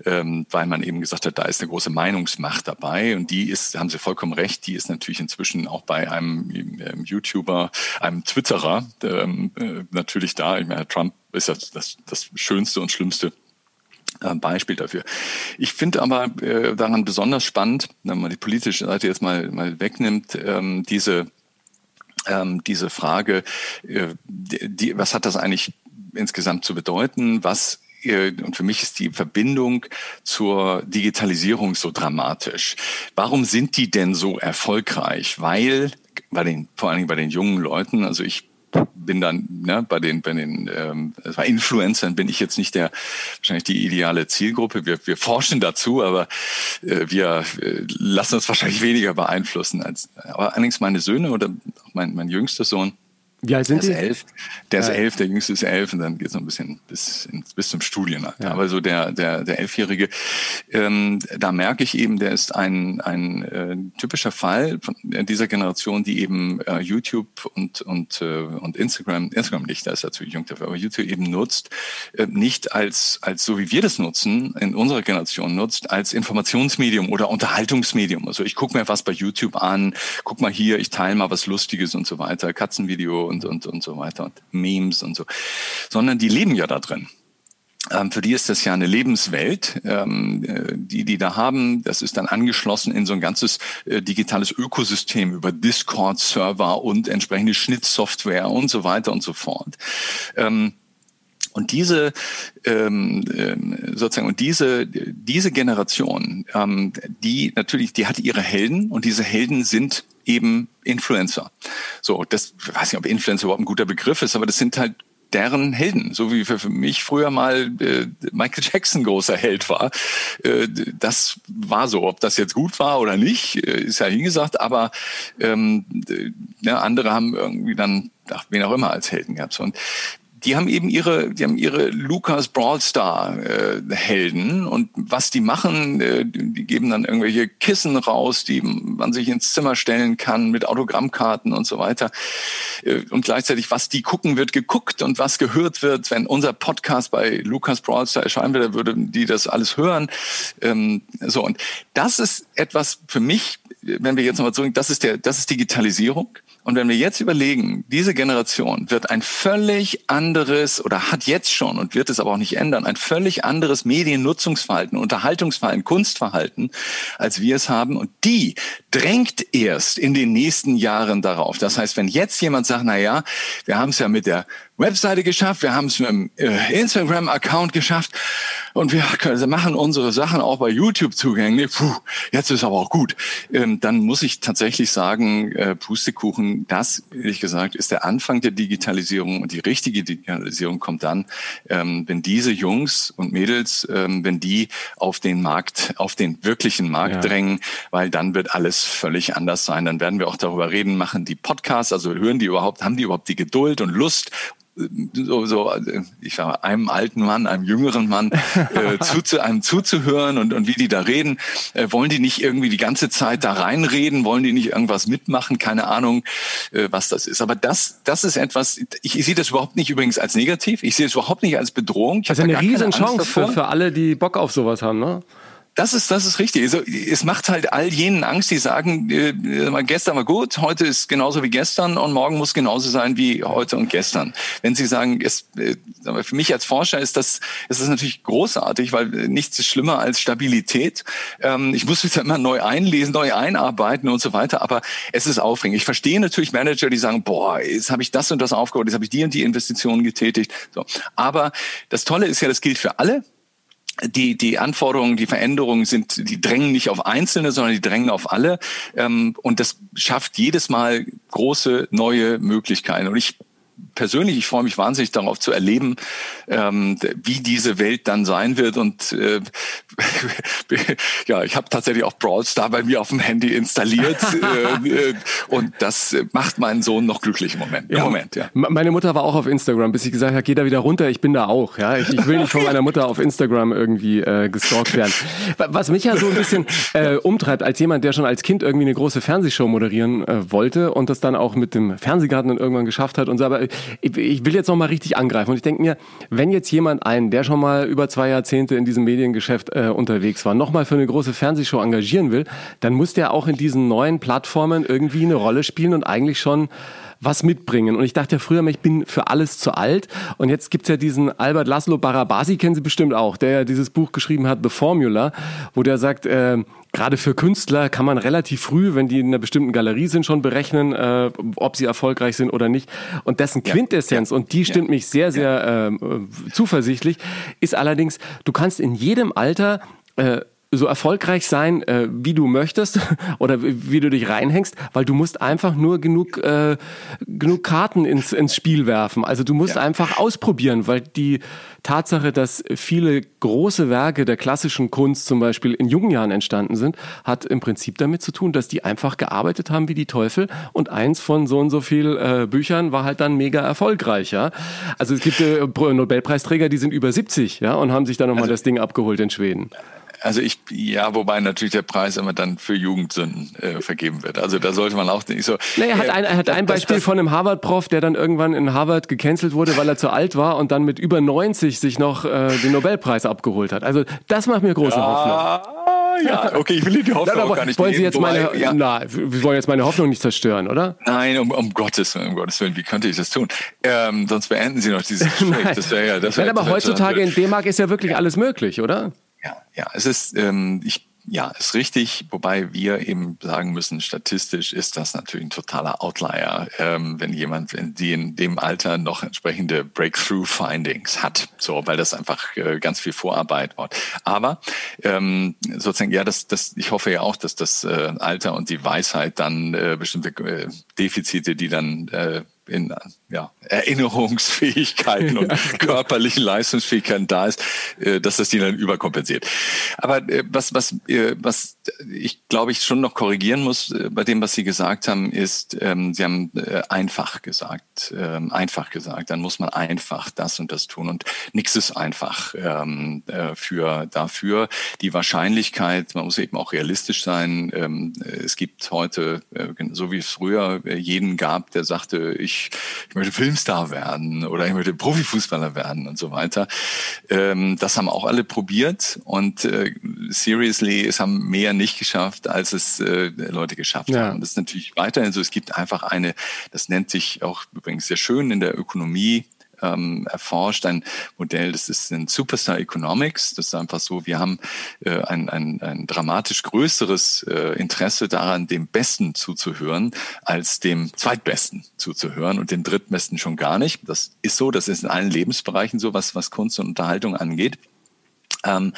ähm, weil man eben gesagt hat, da ist eine große Meinungsmacht dabei. Und die ist, haben Sie vollkommen recht, die ist natürlich inzwischen auch bei einem ähm, YouTuber, einem Twitterer ähm, äh, natürlich da. Ich meine, Trump ist das, das, das Schönste und Schlimmste äh, Beispiel dafür. Ich finde aber äh, daran besonders spannend, wenn man die politische Seite jetzt mal, mal wegnimmt, ähm, diese, ähm, diese Frage, äh, die, was hat das eigentlich insgesamt zu bedeuten? Was äh, und für mich ist die Verbindung zur Digitalisierung so dramatisch. Warum sind die denn so erfolgreich? Weil bei den, vor allen Dingen bei den jungen Leuten, also ich bin dann ne, bei den bei den ähm, Influencern bin ich jetzt nicht der wahrscheinlich die ideale Zielgruppe. Wir, wir forschen dazu, aber äh, wir äh, lassen uns wahrscheinlich weniger beeinflussen als. Aber allerdings meine Söhne oder mein mein jüngster Sohn, wie alt sind der die? ist elf. Der ist elf, der jüngste ist elf und dann geht es noch ein bisschen bis, bis zum Studienalter. Ja. Aber so der, der, der Elfjährige, ähm, da merke ich eben, der ist ein, ein äh, typischer Fall von dieser Generation, die eben äh, YouTube und, und, äh, und Instagram, Instagram nicht, da ist er zu jung dafür, aber YouTube eben nutzt, äh, nicht als, als so wie wir das nutzen, in unserer Generation nutzt, als Informationsmedium oder Unterhaltungsmedium. Also ich gucke mir was bei YouTube an, guck mal hier, ich teile mal was Lustiges und so weiter, Katzenvideo und, und, und so weiter und Memes und so, sondern die leben ja da drin. Ähm, für die ist das ja eine Lebenswelt, ähm, äh, die die da haben. Das ist dann angeschlossen in so ein ganzes äh, digitales Ökosystem über Discord-Server und entsprechende Schnittsoftware und so weiter und so fort. Ähm, und diese ähm, sozusagen und diese diese Generation, ähm, die natürlich, die hat ihre Helden und diese Helden sind eben Influencer. So, das ich weiß nicht, ob Influencer überhaupt ein guter Begriff ist, aber das sind halt deren Helden, so wie für mich früher mal äh, Michael Jackson großer Held war. Äh, das war so. Ob das jetzt gut war oder nicht, äh, ist ja hingesagt, aber ähm, ja, andere haben irgendwie dann ach, wen auch immer als Helden gehabt. Und die haben eben ihre, die haben ihre Lucas Brawlstar äh, Helden und was die machen, äh, die geben dann irgendwelche Kissen raus, die man sich ins Zimmer stellen kann mit Autogrammkarten und so weiter. Äh, und gleichzeitig, was die gucken, wird geguckt und was gehört wird. Wenn unser Podcast bei Lucas Brawlstar erscheinen würde, würden die das alles hören. Ähm, so und das ist etwas für mich, wenn wir jetzt nochmal zurück, das ist der, das ist Digitalisierung. Und wenn wir jetzt überlegen, diese Generation wird ein völlig anderes oder hat jetzt schon und wird es aber auch nicht ändern, ein völlig anderes Mediennutzungsverhalten, Unterhaltungsverhalten, Kunstverhalten, als wir es haben. Und die drängt erst in den nächsten Jahren darauf. Das heißt, wenn jetzt jemand sagt, na ja, wir haben es ja mit der Webseite geschafft, wir haben es mit dem äh, Instagram-Account geschafft und wir können, machen unsere Sachen auch bei YouTube zugänglich. Puh, jetzt ist aber auch gut. Ähm, dann muss ich tatsächlich sagen, äh, Pustekuchen, das, ehrlich gesagt, ist der Anfang der Digitalisierung und die richtige Digitalisierung kommt dann, ähm, wenn diese Jungs und Mädels, ähm, wenn die auf den Markt, auf den wirklichen Markt ja. drängen, weil dann wird alles völlig anders sein. Dann werden wir auch darüber reden, machen die Podcasts, also hören die überhaupt, haben die überhaupt die Geduld und Lust so, so ich sag mal, einem alten Mann, einem jüngeren Mann äh, zu, zu einem zuzuhören und, und wie die da reden. Äh, wollen die nicht irgendwie die ganze Zeit da reinreden? Wollen die nicht irgendwas mitmachen? Keine Ahnung, äh, was das ist. Aber das, das ist etwas, ich, ich sehe das überhaupt nicht übrigens als negativ. Ich sehe es überhaupt nicht als Bedrohung. Ich das ist eine Riesenchance für, für alle, die Bock auf sowas haben, ne? Das ist, das ist richtig. Also, es macht halt all jenen Angst, die sagen, äh, gestern war gut, heute ist genauso wie gestern und morgen muss genauso sein wie heute und gestern. Wenn Sie sagen, es, äh, für mich als Forscher ist das, ist das natürlich großartig, weil nichts ist schlimmer als Stabilität. Ähm, ich muss mich immer neu einlesen, neu einarbeiten und so weiter, aber es ist aufregend. Ich verstehe natürlich Manager, die sagen, boah, jetzt habe ich das und das aufgebaut, jetzt habe ich die und die Investitionen getätigt. So. Aber das Tolle ist ja, das gilt für alle die, die Anforderungen, die Veränderungen sind, die drängen nicht auf Einzelne, sondern die drängen auf alle. Ähm, und das schafft jedes Mal große neue Möglichkeiten. Und ich persönlich, ich freue mich wahnsinnig darauf zu erleben, ähm, wie diese Welt dann sein wird. Und äh, ja, ich habe tatsächlich auch Brawl Star bei mir auf dem Handy installiert. äh, äh und das macht meinen Sohn noch glücklich im Moment. Ja. Im Moment, ja. Meine Mutter war auch auf Instagram, bis ich gesagt habe, geh da wieder runter, ich bin da auch. Ja, ich, ich will nicht von meiner Mutter auf Instagram irgendwie äh, gestalkt werden. Was mich ja so ein bisschen äh, umtreibt, als jemand, der schon als Kind irgendwie eine große Fernsehshow moderieren äh, wollte und das dann auch mit dem Fernsehgarten dann irgendwann geschafft hat und so, aber ich, ich will jetzt noch mal richtig angreifen. Und ich denke mir, wenn jetzt jemand einen, der schon mal über zwei Jahrzehnte in diesem Mediengeschäft äh, unterwegs war, noch mal für eine große Fernsehshow engagieren will, dann muss der auch in diesen neuen Plattformen irgendwie eine Rolle spielen und eigentlich schon was mitbringen. Und ich dachte ja früher, ich bin für alles zu alt. Und jetzt gibt's ja diesen Albert Laszlo Barabasi, kennen Sie bestimmt auch, der ja dieses Buch geschrieben hat, The Formula, wo der sagt, äh, gerade für Künstler kann man relativ früh, wenn die in einer bestimmten Galerie sind, schon berechnen, äh, ob sie erfolgreich sind oder nicht. Und dessen Quintessenz, ja. und die stimmt ja. mich sehr, sehr äh, zuversichtlich, ist allerdings, du kannst in jedem Alter äh, so erfolgreich sein, äh, wie du möchtest oder wie du dich reinhängst, weil du musst einfach nur genug, äh, genug Karten ins, ins Spiel werfen. Also du musst ja. einfach ausprobieren, weil die Tatsache, dass viele große Werke der klassischen Kunst zum Beispiel in jungen Jahren entstanden sind, hat im Prinzip damit zu tun, dass die einfach gearbeitet haben wie die Teufel und eins von so und so viel äh, Büchern war halt dann mega erfolgreich. Ja? Also es gibt äh, Nobelpreisträger, die sind über 70 ja, und haben sich dann nochmal also, das Ding abgeholt in Schweden. Also ich, ja, wobei natürlich der Preis immer dann für Jugendsünden äh, vergeben wird. Also da sollte man auch nicht so. Nee, er hat ein, er hat ein Beispiel das, von einem Harvard-Prof, der dann irgendwann in Harvard gecancelt wurde, weil er zu alt war und dann mit über 90 sich noch äh, den Nobelpreis abgeholt hat. Also das macht mir große ja, Hoffnung. Ja, okay, ich will die Hoffnung Nein, aber gar nicht wollen Sie jetzt meine, ja. na, wir wollen jetzt meine Hoffnung nicht zerstören, oder? Nein, um, um Gottes Willen, um Gottes Willen, wie könnte ich das tun? Ähm, sonst beenden Sie noch dieses Gespräch. Das wäre ja, das wär, Nein, aber heutzutage in D-Mark ist ja wirklich alles möglich, oder? Ja, ja, es ist, ähm, ich, ja, ist richtig, wobei wir eben sagen müssen, statistisch ist das natürlich ein totaler Outlier, ähm, wenn jemand wenn die in dem Alter noch entsprechende Breakthrough-Findings hat, so, weil das einfach äh, ganz viel Vorarbeit war. Aber ähm, sozusagen, ja, das, das, ich hoffe ja auch, dass das äh, Alter und die Weisheit dann äh, bestimmte äh, Defizite, die dann äh, in ja, Erinnerungsfähigkeiten und körperlichen Leistungsfähigkeiten da ist, äh, dass das die dann überkompensiert. Aber äh, was, was, äh, was ich glaube ich schon noch korrigieren muss bei dem, was Sie gesagt haben, ist, ähm, Sie haben einfach gesagt, ähm, einfach gesagt, dann muss man einfach das und das tun und nichts ist einfach ähm, für dafür. Die Wahrscheinlichkeit, man muss eben auch realistisch sein. Es gibt heute, so wie es früher jeden gab, der sagte, ich, ich möchte Filmstar werden oder ich möchte Profifußballer werden und so weiter. Ähm, das haben auch alle probiert und äh, seriously, es haben mehr nicht geschafft, als es äh, Leute geschafft ja. haben. Das ist natürlich weiterhin so. Es gibt einfach eine, das nennt sich auch übrigens sehr schön in der Ökonomie, ähm, erforscht, ein Modell, das ist ein Superstar Economics. Das ist einfach so, wir haben äh, ein, ein, ein dramatisch größeres äh, Interesse daran, dem Besten zuzuhören, als dem Zweitbesten zuzuhören und dem Drittbesten schon gar nicht. Das ist so, das ist in allen Lebensbereichen so, was, was Kunst und Unterhaltung angeht. Ähm,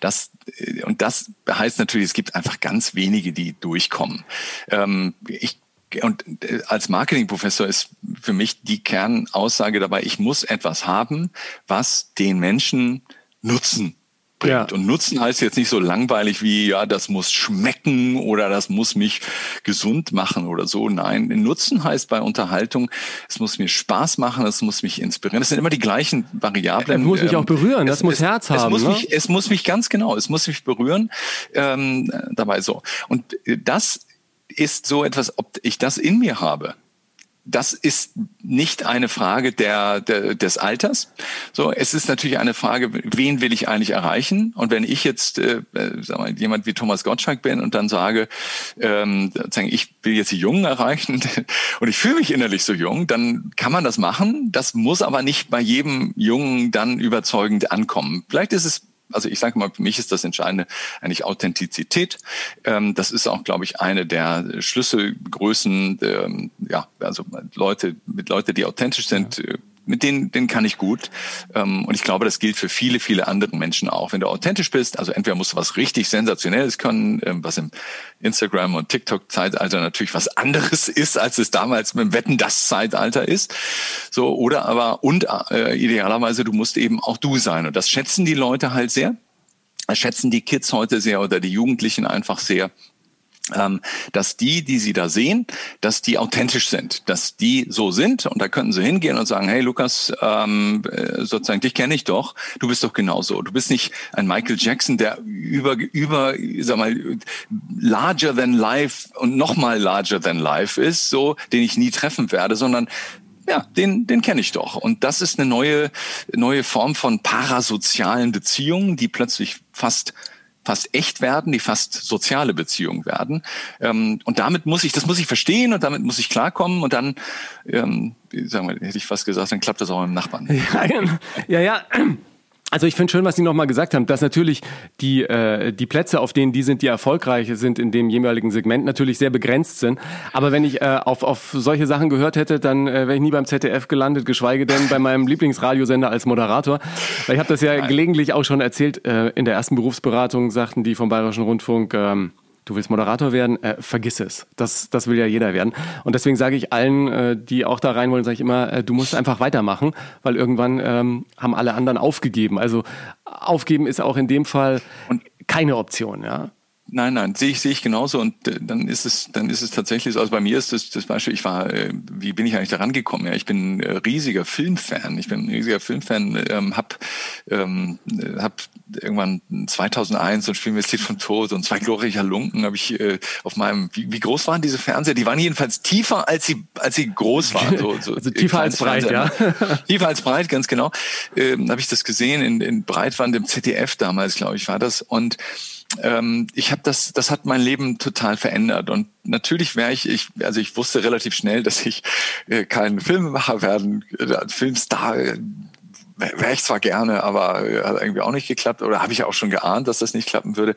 das, äh, und das heißt natürlich, es gibt einfach ganz wenige, die durchkommen. Ähm, ich und äh, als Marketingprofessor ist für mich die Kernaussage dabei, ich muss etwas haben, was den Menschen Nutzen bringt. Ja. Und Nutzen heißt jetzt nicht so langweilig wie, ja, das muss schmecken oder das muss mich gesund machen oder so. Nein, Nutzen heißt bei Unterhaltung, es muss mir Spaß machen, es muss mich inspirieren. Das sind immer die gleichen Variablen. Es muss mich auch berühren, das muss Herz haben. Es muss, ne? mich, es muss mich ganz genau, es muss mich berühren. Ähm, dabei so. Und das ist so etwas, ob ich das in mir habe. Das ist nicht eine Frage der, der, des Alters. So, es ist natürlich eine Frage, wen will ich eigentlich erreichen? Und wenn ich jetzt, äh, sag mal, jemand wie Thomas Gottschalk bin und dann sage, ähm, ich will jetzt die Jungen erreichen und ich fühle mich innerlich so jung, dann kann man das machen. Das muss aber nicht bei jedem Jungen dann überzeugend ankommen. Vielleicht ist es also ich sage mal, für mich ist das Entscheidende eigentlich Authentizität. Ähm, das ist auch, glaube ich, eine der Schlüsselgrößen, ähm, ja, also Leute, mit Leute, die authentisch sind, äh, mit denen, denen kann ich gut. Ähm, und ich glaube, das gilt für viele, viele andere Menschen auch. Wenn du authentisch bist, also entweder musst du was richtig Sensationelles können, ähm, was im Instagram- und TikTok-Zeitalter natürlich was anderes ist, als es damals mit dem Wetten das Zeitalter ist. So, oder aber, und äh, idealerweise, du musst eben auch du sein. Und das schätzen die Leute halt sehr. Das schätzen die Kids heute sehr oder die Jugendlichen einfach sehr dass die, die sie da sehen, dass die authentisch sind, dass die so sind und da könnten sie hingehen und sagen, hey Lukas, ähm, äh, sozusagen, dich kenne ich doch, du bist doch genauso. Du bist nicht ein Michael Jackson, der über, über, sag mal, larger than life und nochmal larger than life ist, so, den ich nie treffen werde, sondern ja, den, den kenne ich doch. Und das ist eine neue, neue Form von parasozialen Beziehungen, die plötzlich fast fast echt werden, die fast soziale Beziehungen werden. Ähm, und damit muss ich, das muss ich verstehen und damit muss ich klarkommen und dann, ähm, sagen wir, hätte ich fast gesagt, dann klappt das auch mit dem Nachbarn. Ja, ja. ja. Also ich finde schön, was Sie nochmal gesagt haben, dass natürlich die, äh, die Plätze, auf denen die sind, die erfolgreich sind in dem jeweiligen Segment, natürlich sehr begrenzt sind. Aber wenn ich äh, auf, auf solche Sachen gehört hätte, dann äh, wäre ich nie beim ZDF gelandet, geschweige denn bei meinem Lieblingsradiosender als Moderator. Weil ich habe das ja gelegentlich auch schon erzählt, äh, in der ersten Berufsberatung sagten die vom Bayerischen Rundfunk, ähm, du willst Moderator werden, äh, vergiss es. Das, das will ja jeder werden. Und deswegen sage ich allen, äh, die auch da rein wollen, sage ich immer, äh, du musst einfach weitermachen, weil irgendwann ähm, haben alle anderen aufgegeben. Also aufgeben ist auch in dem Fall keine Option, ja. Nein, nein, sehe ich, sehe ich genauso und äh, dann ist es, dann ist es tatsächlich so. Also bei mir ist das, das Beispiel, ich war, äh, wie bin ich eigentlich da rangekommen? Ja, ich bin äh, riesiger Filmfan. Ich bin ein riesiger Filmfan, ähm, hab, ähm, hab irgendwann 2001 so ein Spiel mit Lied von Tod und zwei glorreicher Lunken habe ich äh, auf meinem, wie, wie groß waren diese Fernseher? Die waren jedenfalls tiefer, als sie, als sie groß waren. So, so also tiefer als breit, ja. tiefer als breit, ganz genau. Ähm, habe ich das gesehen in, in Breitwand im ZDF damals, glaube ich, war das und ich habe das, das hat mein Leben total verändert. Und natürlich wäre ich, ich, also ich wusste relativ schnell, dass ich äh, kein Filmemacher werden, äh, Filmstar äh, wäre ich zwar gerne, aber äh, hat irgendwie auch nicht geklappt oder habe ich auch schon geahnt, dass das nicht klappen würde.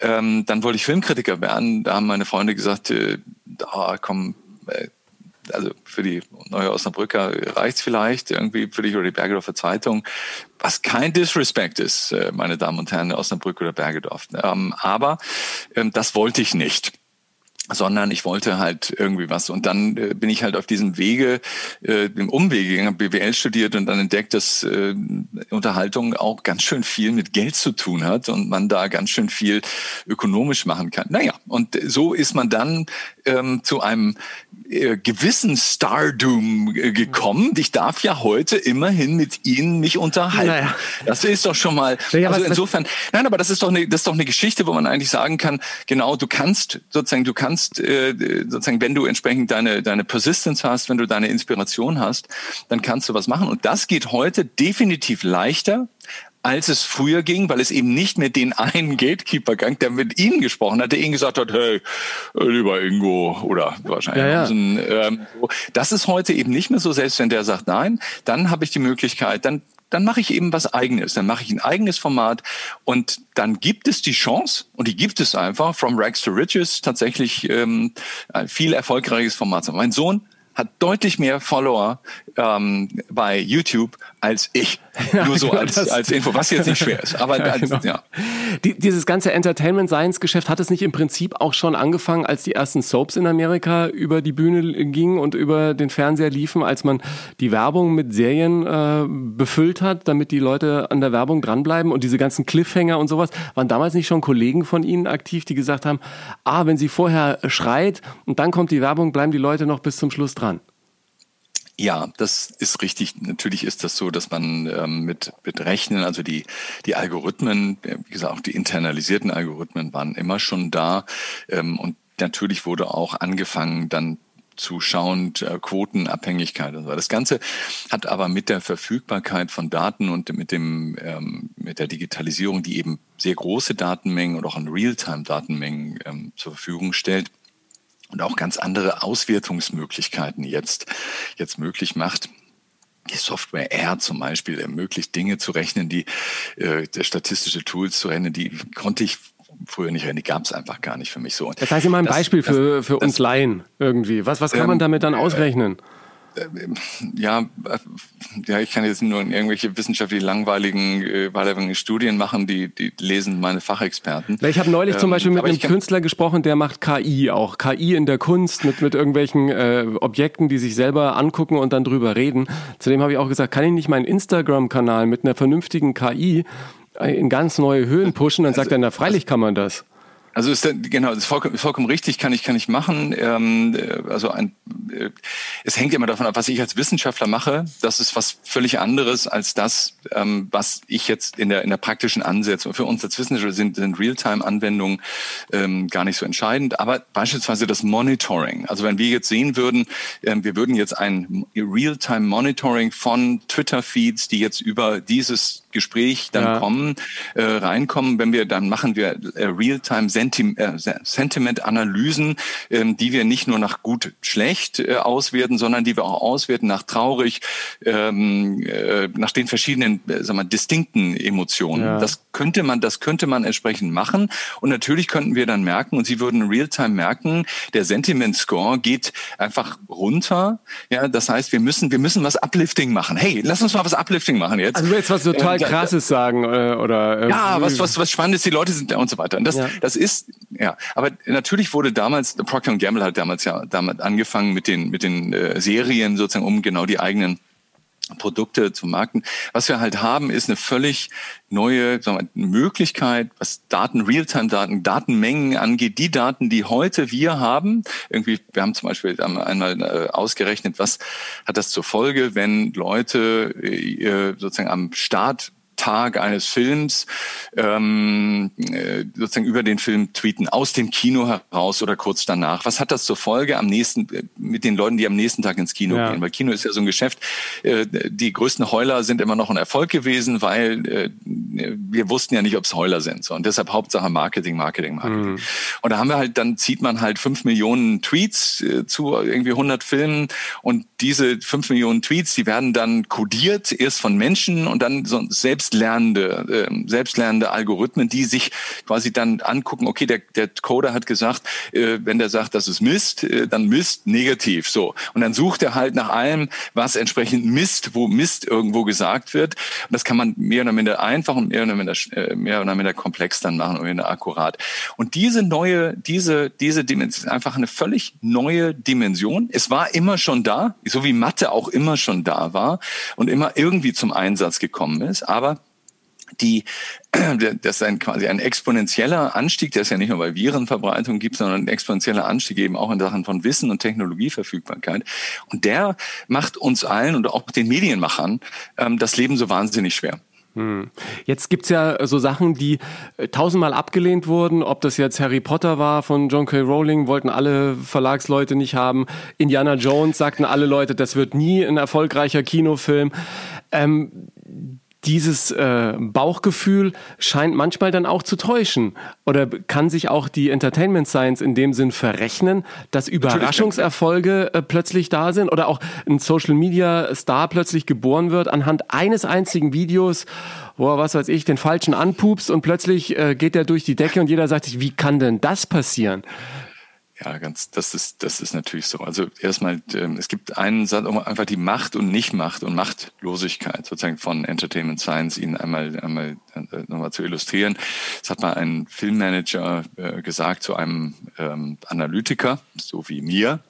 Ähm, dann wollte ich Filmkritiker werden. Da haben meine Freunde gesagt, äh, oh, komm, äh, also für die neue Osnabrücker reicht's vielleicht irgendwie für dich oder die Bergedorfer Zeitung, was kein Disrespect ist, äh, meine Damen und Herren, Osnabrück oder Bergedorf. Ähm, aber ähm, das wollte ich nicht sondern ich wollte halt irgendwie was. Und dann äh, bin ich halt auf diesem Wege, äh, dem Umwege gegangen, BWL studiert und dann entdeckt, dass äh, Unterhaltung auch ganz schön viel mit Geld zu tun hat und man da ganz schön viel ökonomisch machen kann. Naja, und so ist man dann ähm, zu einem äh, gewissen Stardom äh, gekommen. Ich darf ja heute immerhin mit Ihnen mich unterhalten. Naja. Das ist doch schon mal, naja, also insofern, nein, aber das ist doch eine, das ist doch eine Geschichte, wo man eigentlich sagen kann, genau, du kannst sozusagen, du kannst äh, sozusagen, wenn du entsprechend deine, deine Persistence hast, wenn du deine Inspiration hast, dann kannst du was machen. Und das geht heute definitiv leichter, als es früher ging, weil es eben nicht mehr den einen Gatekeeper gang, der mit ihnen gesprochen hat, der ihnen gesagt hat, hey, lieber Ingo oder wahrscheinlich. Ja, ja. Ähm, das ist heute eben nicht mehr so, selbst wenn der sagt nein, dann habe ich die Möglichkeit, dann dann mache ich eben was eigenes. Dann mache ich ein eigenes Format und dann gibt es die Chance, und die gibt es einfach, From Rags to Riches, tatsächlich ähm, ein viel erfolgreiches Format. Mein Sohn hat deutlich mehr Follower ähm, bei YouTube als ich. Nur so genau als, als Info, was jetzt nicht schwer ist. Aber ja, genau. ja. Die, dieses ganze Entertainment Science Geschäft hat es nicht im Prinzip auch schon angefangen, als die ersten Soaps in Amerika über die Bühne gingen und über den Fernseher liefen, als man die Werbung mit Serien äh, befüllt hat, damit die Leute an der Werbung dranbleiben und diese ganzen Cliffhanger und sowas. Waren damals nicht schon Kollegen von Ihnen aktiv, die gesagt haben, ah, wenn sie vorher schreit und dann kommt die Werbung, bleiben die Leute noch bis zum Schluss dran? Ja, das ist richtig. Natürlich ist das so, dass man ähm, mit, mit Rechnen, also die, die Algorithmen, äh, wie gesagt, auch die internalisierten Algorithmen waren immer schon da. Ähm, und natürlich wurde auch angefangen, dann zu schauen, äh, Quotenabhängigkeit und so. Das Ganze hat aber mit der Verfügbarkeit von Daten und mit dem ähm, mit der Digitalisierung, die eben sehr große Datenmengen und auch an Realtime-Datenmengen ähm, zur Verfügung stellt, und auch ganz andere Auswertungsmöglichkeiten jetzt, jetzt möglich macht. Die Software R zum Beispiel ermöglicht Dinge zu rechnen, die äh, statistische Tools zu rechnen, die konnte ich früher nicht rechnen, die gab es einfach gar nicht für mich so. Das heißt immer ein das, Beispiel für, für das, uns Laien irgendwie. Was, was kann ähm, man damit dann ausrechnen? Ja, ja, ich kann jetzt nur irgendwelche wissenschaftlich langweiligen, äh, langweiligen Studien machen, die, die lesen meine Fachexperten. Ich habe neulich ähm, zum Beispiel mit einem Künstler gesprochen, der macht KI auch. KI in der Kunst mit, mit irgendwelchen äh, Objekten, die sich selber angucken und dann drüber reden. Zudem habe ich auch gesagt, kann ich nicht meinen Instagram-Kanal mit einer vernünftigen KI in ganz neue Höhen pushen? Dann also, sagt er, na freilich kann man das. Also ist genau, ist vollkommen, vollkommen richtig, kann ich kann ich machen. Ähm, äh, also ein, äh, es hängt immer davon ab, was ich als Wissenschaftler mache. Das ist was völlig anderes als das, ähm, was ich jetzt in der in der praktischen Ansetzung. Für uns als Wissenschaftler sind, sind Realtime-Anwendungen ähm, gar nicht so entscheidend. Aber beispielsweise das Monitoring. Also wenn wir jetzt sehen würden, ähm, wir würden jetzt ein Realtime-Monitoring von Twitter-Feeds, die jetzt über dieses Gespräch dann ja. kommen, äh, reinkommen, wenn wir dann machen wir äh, Realtime Senti äh, Sentiment-Analysen, äh, die wir nicht nur nach gut schlecht äh, auswerten, sondern die wir auch auswerten nach traurig, ähm, äh, nach den verschiedenen, äh, sag mal, distinkten Emotionen. Ja. Das könnte man, das könnte man entsprechend machen. Und natürlich könnten wir dann merken, und Sie würden Realtime merken, der Sentiment Score geht einfach runter. Ja, das heißt, wir müssen, wir müssen was Uplifting machen. Hey, lass uns mal was Uplifting machen jetzt. Also jetzt was total äh, Krasses sagen äh, oder äh, ja, was was was Spannendes, die Leute sind da und so weiter. Und das ja. das ist ja, aber natürlich wurde damals Procter Gamble hat damals ja damit angefangen mit den mit den äh, Serien sozusagen um genau die eigenen Produkte zu markten. Was wir halt haben, ist eine völlig neue wir, Möglichkeit, was Daten, Realtime-Daten, Datenmengen angeht. Die Daten, die heute wir haben, irgendwie, wir haben zum Beispiel einmal äh, ausgerechnet, was hat das zur Folge, wenn Leute äh, sozusagen am Start Tag eines Films ähm, äh, sozusagen über den Film tweeten, aus dem Kino heraus oder kurz danach. Was hat das zur Folge am nächsten äh, mit den Leuten, die am nächsten Tag ins Kino ja. gehen? Weil Kino ist ja so ein Geschäft. Äh, die größten Heuler sind immer noch ein Erfolg gewesen, weil äh, wir wussten ja nicht, ob es Heuler sind. So. Und deshalb Hauptsache Marketing, Marketing, Marketing. Mhm. Und da haben wir halt, dann zieht man halt fünf Millionen Tweets äh, zu irgendwie 100 Filmen und diese fünf Millionen Tweets, die werden dann kodiert, erst von Menschen und dann so selbst selbstlernende, äh, selbstlernende Algorithmen, die sich quasi dann angucken, okay, der, der Coder hat gesagt, äh, wenn der sagt, das ist Mist, äh, dann Mist negativ. So. Und dann sucht er halt nach allem, was entsprechend Mist, wo Mist irgendwo gesagt wird. Und das kann man mehr oder minder einfach und mehr oder minder, äh, mehr oder minder komplex dann machen und minder akkurat. Und diese neue, diese, diese Dimension, einfach eine völlig neue Dimension. Es war immer schon da, so wie Mathe auch immer schon da war und immer irgendwie zum Einsatz gekommen ist. Aber die, das ist ein, quasi ein exponentieller Anstieg, der es ja nicht nur bei Virenverbreitung gibt, sondern ein exponentieller Anstieg eben auch in Sachen von Wissen und Technologieverfügbarkeit. Und der macht uns allen und auch den Medienmachern ähm, das Leben so wahnsinnig schwer. Hm. Jetzt gibt's ja so Sachen, die äh, tausendmal abgelehnt wurden. Ob das jetzt Harry Potter war von John K. Rowling, wollten alle Verlagsleute nicht haben. Indiana Jones sagten alle Leute, das wird nie ein erfolgreicher Kinofilm. Ähm, dieses äh, Bauchgefühl scheint manchmal dann auch zu täuschen. Oder kann sich auch die Entertainment Science in dem Sinn verrechnen, dass Überraschungserfolge äh, plötzlich da sind oder auch ein Social Media Star plötzlich geboren wird anhand eines einzigen Videos, wo er, was weiß ich, den falschen anpupst und plötzlich äh, geht er durch die Decke und jeder sagt sich, wie kann denn das passieren? Ja, ganz, das ist, das ist natürlich so. Also erstmal, ähm, es gibt einen Satz, um einfach die Macht und Nichtmacht und Machtlosigkeit sozusagen von Entertainment Science Ihnen einmal, einmal äh, nochmal zu illustrieren. Das hat mal ein Filmmanager äh, gesagt zu einem ähm, Analytiker, so wie mir,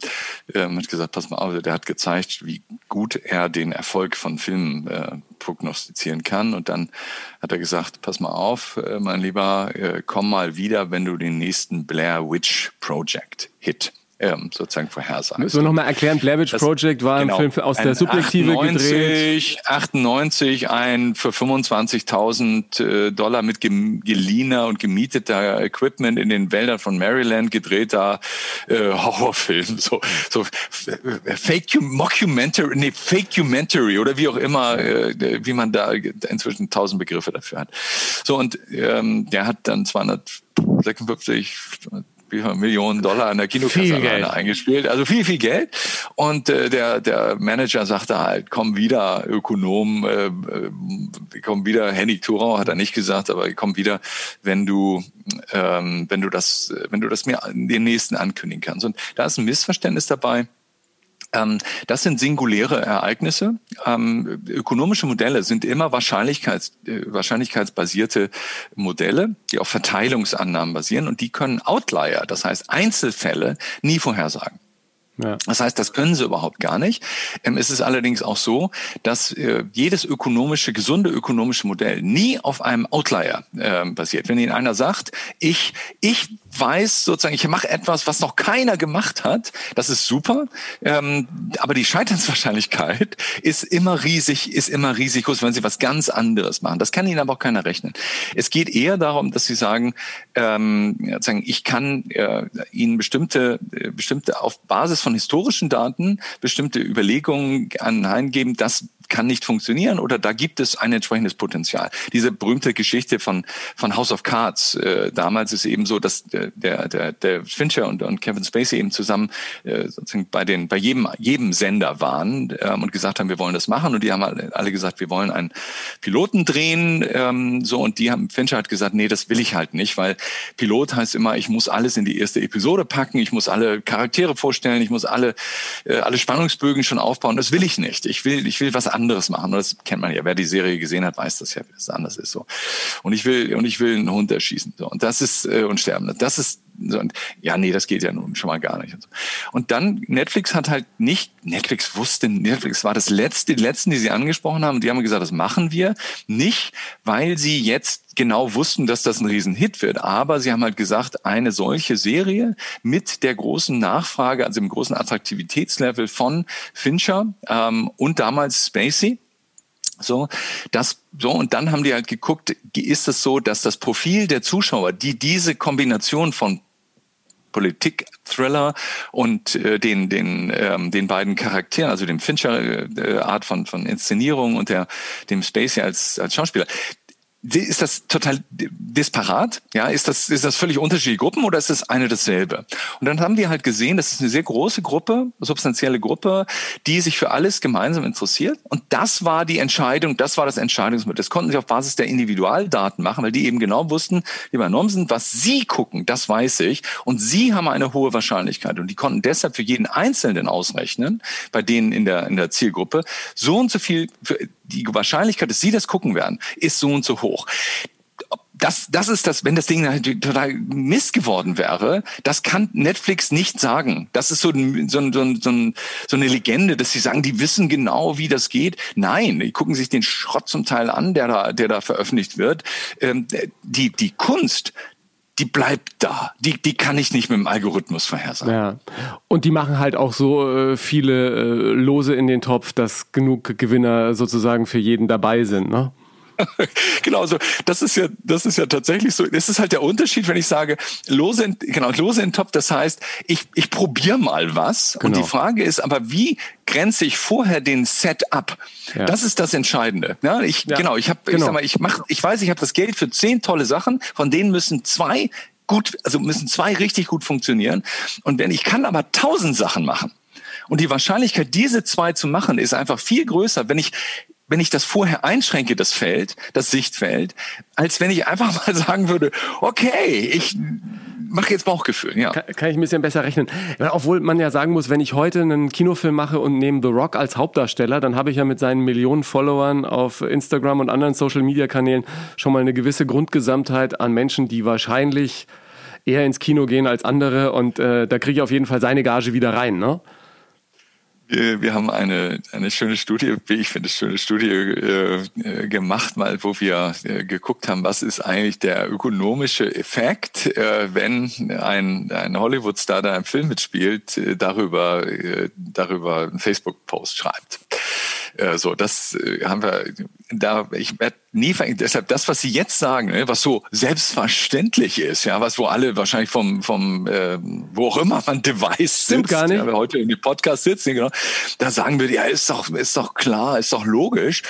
ähm, hat gesagt, pass mal auf, der hat gezeigt, wie gut er den Erfolg von Filmen äh, prognostizieren kann. Und dann hat er gesagt, pass mal auf, äh, mein Lieber, äh, komm mal wieder, wenn du den nächsten Blair Witch Project Hit ähm, sozusagen vorhersagen. Müssen wir nochmal erklären, Blair Witch Project war genau, ein Film aus der Subjektive 98, gedreht. 98 ein für 25.000 äh, Dollar mit geliehener und gemieteter Equipment in den Wäldern von Maryland gedrehter äh, Horrorfilm. So, so äh, Fake Mockumentary, nee, Fake-Umentary oder wie auch immer, äh, wie man da inzwischen tausend Begriffe dafür hat. So, und ähm, der hat dann 256 viel Millionen Dollar an der Kinokasse eingespielt. Also viel, viel Geld. Und äh, der, der Manager sagte halt, komm wieder, Ökonom, äh, äh, komm wieder, Henning Thurau hat er nicht gesagt, aber komm wieder, wenn du, ähm, wenn du das, wenn du das mir den nächsten ankündigen kannst. Und da ist ein Missverständnis dabei das sind singuläre Ereignisse. Ähm, ökonomische Modelle sind immer Wahrscheinlichkeits, äh, wahrscheinlichkeitsbasierte Modelle, die auf Verteilungsannahmen basieren und die können Outlier, das heißt Einzelfälle, nie vorhersagen. Ja. Das heißt, das können sie überhaupt gar nicht. Ähm, es ist allerdings auch so, dass äh, jedes ökonomische, gesunde ökonomische Modell nie auf einem Outlier basiert. Wenn Ihnen einer sagt, ich, ich weiß sozusagen, ich mache etwas, was noch keiner gemacht hat, das ist super, ähm, aber die Scheiternswahrscheinlichkeit ist immer riesig, ist immer riesig groß, wenn Sie was ganz anderes machen. Das kann Ihnen aber auch keiner rechnen. Es geht eher darum, dass Sie sagen, ähm, sozusagen, ich kann äh, Ihnen bestimmte, äh, bestimmte auf Basis von historischen Daten bestimmte Überlegungen anheimgeben, das kann nicht funktionieren oder da gibt es ein entsprechendes Potenzial. Diese berühmte Geschichte von, von House of Cards, äh, damals ist eben so, dass der, der, der Fincher und, und Kevin Spacey eben zusammen äh, sozusagen bei, den, bei jedem, jedem Sender waren ähm, und gesagt haben, wir wollen das machen und die haben alle gesagt, wir wollen einen Piloten drehen ähm, so und die haben, Fincher hat gesagt, nee, das will ich halt nicht, weil Pilot heißt immer, ich muss alles in die erste Episode packen, ich muss alle Charaktere vorstellen, ich muss alle, äh, alle Spannungsbögen schon aufbauen, das will ich nicht. Ich will, ich will was anderes machen. Und das kennt man ja. Wer die Serie gesehen hat, weiß das ja, wie das anders ist. So. Und ich will, und ich will einen Hund erschießen. So. Und das ist, äh, und sterben. Das ist. Und ja, nee, das geht ja nun schon mal gar nicht. Und, so. und dann, Netflix hat halt nicht, Netflix wusste, Netflix war das letzte, die letzten, die sie angesprochen haben. Die haben gesagt, das machen wir. Nicht, weil sie jetzt genau wussten, dass das ein Riesenhit wird. Aber sie haben halt gesagt, eine solche Serie mit der großen Nachfrage, also im großen Attraktivitätslevel von Fincher ähm, und damals Spacey, so, das, so, und dann haben die halt geguckt, ist es so, dass das Profil der Zuschauer, die diese Kombination von Politik, Thriller und äh, den den ähm, den beiden Charakteren, also dem Fincher äh, Art von von Inszenierung und der dem Spacey als als Schauspieler, ist das total disparat? Ja, ist das, ist das völlig unterschiedliche Gruppen oder ist das eine dasselbe? Und dann haben wir halt gesehen, das ist eine sehr große Gruppe, substanzielle Gruppe, die sich für alles gemeinsam interessiert. Und das war die Entscheidung, das war das Entscheidungsmittel. Das konnten sie auf Basis der Individualdaten machen, weil die eben genau wussten, lieber Nomsen, was sie gucken, das weiß ich. Und sie haben eine hohe Wahrscheinlichkeit. Und die konnten deshalb für jeden Einzelnen ausrechnen, bei denen in der, in der Zielgruppe, so und so viel, für, die Wahrscheinlichkeit, dass sie das gucken werden, ist so und so hoch das, das ist das, wenn das Ding total Mist geworden wäre, das kann Netflix nicht sagen. Das ist so, so, so, ein, so eine Legende, dass sie sagen, die wissen genau, wie das geht. Nein, die gucken sich den Schrott zum Teil an, der da, der da veröffentlicht wird. Ähm, die, die Kunst, die bleibt da. Die, die kann ich nicht mit dem Algorithmus vorhersagen. Ja. Und die machen halt auch so äh, viele äh, Lose in den Topf, dass genug Gewinner sozusagen für jeden dabei sind, ne? genau, also das ist ja, das ist ja tatsächlich so. Das ist halt der Unterschied, wenn ich sage, lose in, genau, lose in Top, das heißt, ich, ich probiere mal was. Genau. Und die Frage ist aber, wie grenze ich vorher den Set ab? Ja. Das ist das Entscheidende. Ja, ich, ja. genau, ich habe, genau. ich sag mal, ich mach, ich weiß, ich habe das Geld für zehn tolle Sachen, von denen müssen zwei gut, also müssen zwei richtig gut funktionieren. Und wenn ich kann aber tausend Sachen machen. Und die Wahrscheinlichkeit, diese zwei zu machen, ist einfach viel größer, wenn ich wenn ich das vorher einschränke, das Feld, das Sichtfeld, als wenn ich einfach mal sagen würde, okay, ich mache jetzt Bauchgefühl. Ja. Kann, kann, ich ein bisschen besser rechnen. Obwohl man ja sagen muss, wenn ich heute einen Kinofilm mache und nehme The Rock als Hauptdarsteller, dann habe ich ja mit seinen Millionen Followern auf Instagram und anderen Social-Media-Kanälen schon mal eine gewisse Grundgesamtheit an Menschen, die wahrscheinlich eher ins Kino gehen als andere und äh, da kriege ich auf jeden Fall seine Gage wieder rein, ne? Wir, wir haben eine, eine schöne Studie, wie ich finde, schöne Studie äh, äh, gemacht, mal, wo wir äh, geguckt haben, was ist eigentlich der ökonomische Effekt, äh, wenn ein, ein Hollywood-Star, der einen Film mitspielt, äh, darüber, äh, darüber einen Facebook-Post schreibt. Äh, so, das haben wir da, ich werde nie deshalb das, was Sie jetzt sagen, ne, was so selbstverständlich ist, ja, was wo alle wahrscheinlich vom, vom äh, wo auch immer man Device Stimmt gar nicht. Ja, wir heute in die Podcast sitzen, genau, da sagen wir, ja, ist doch, ist doch klar, ist doch logisch.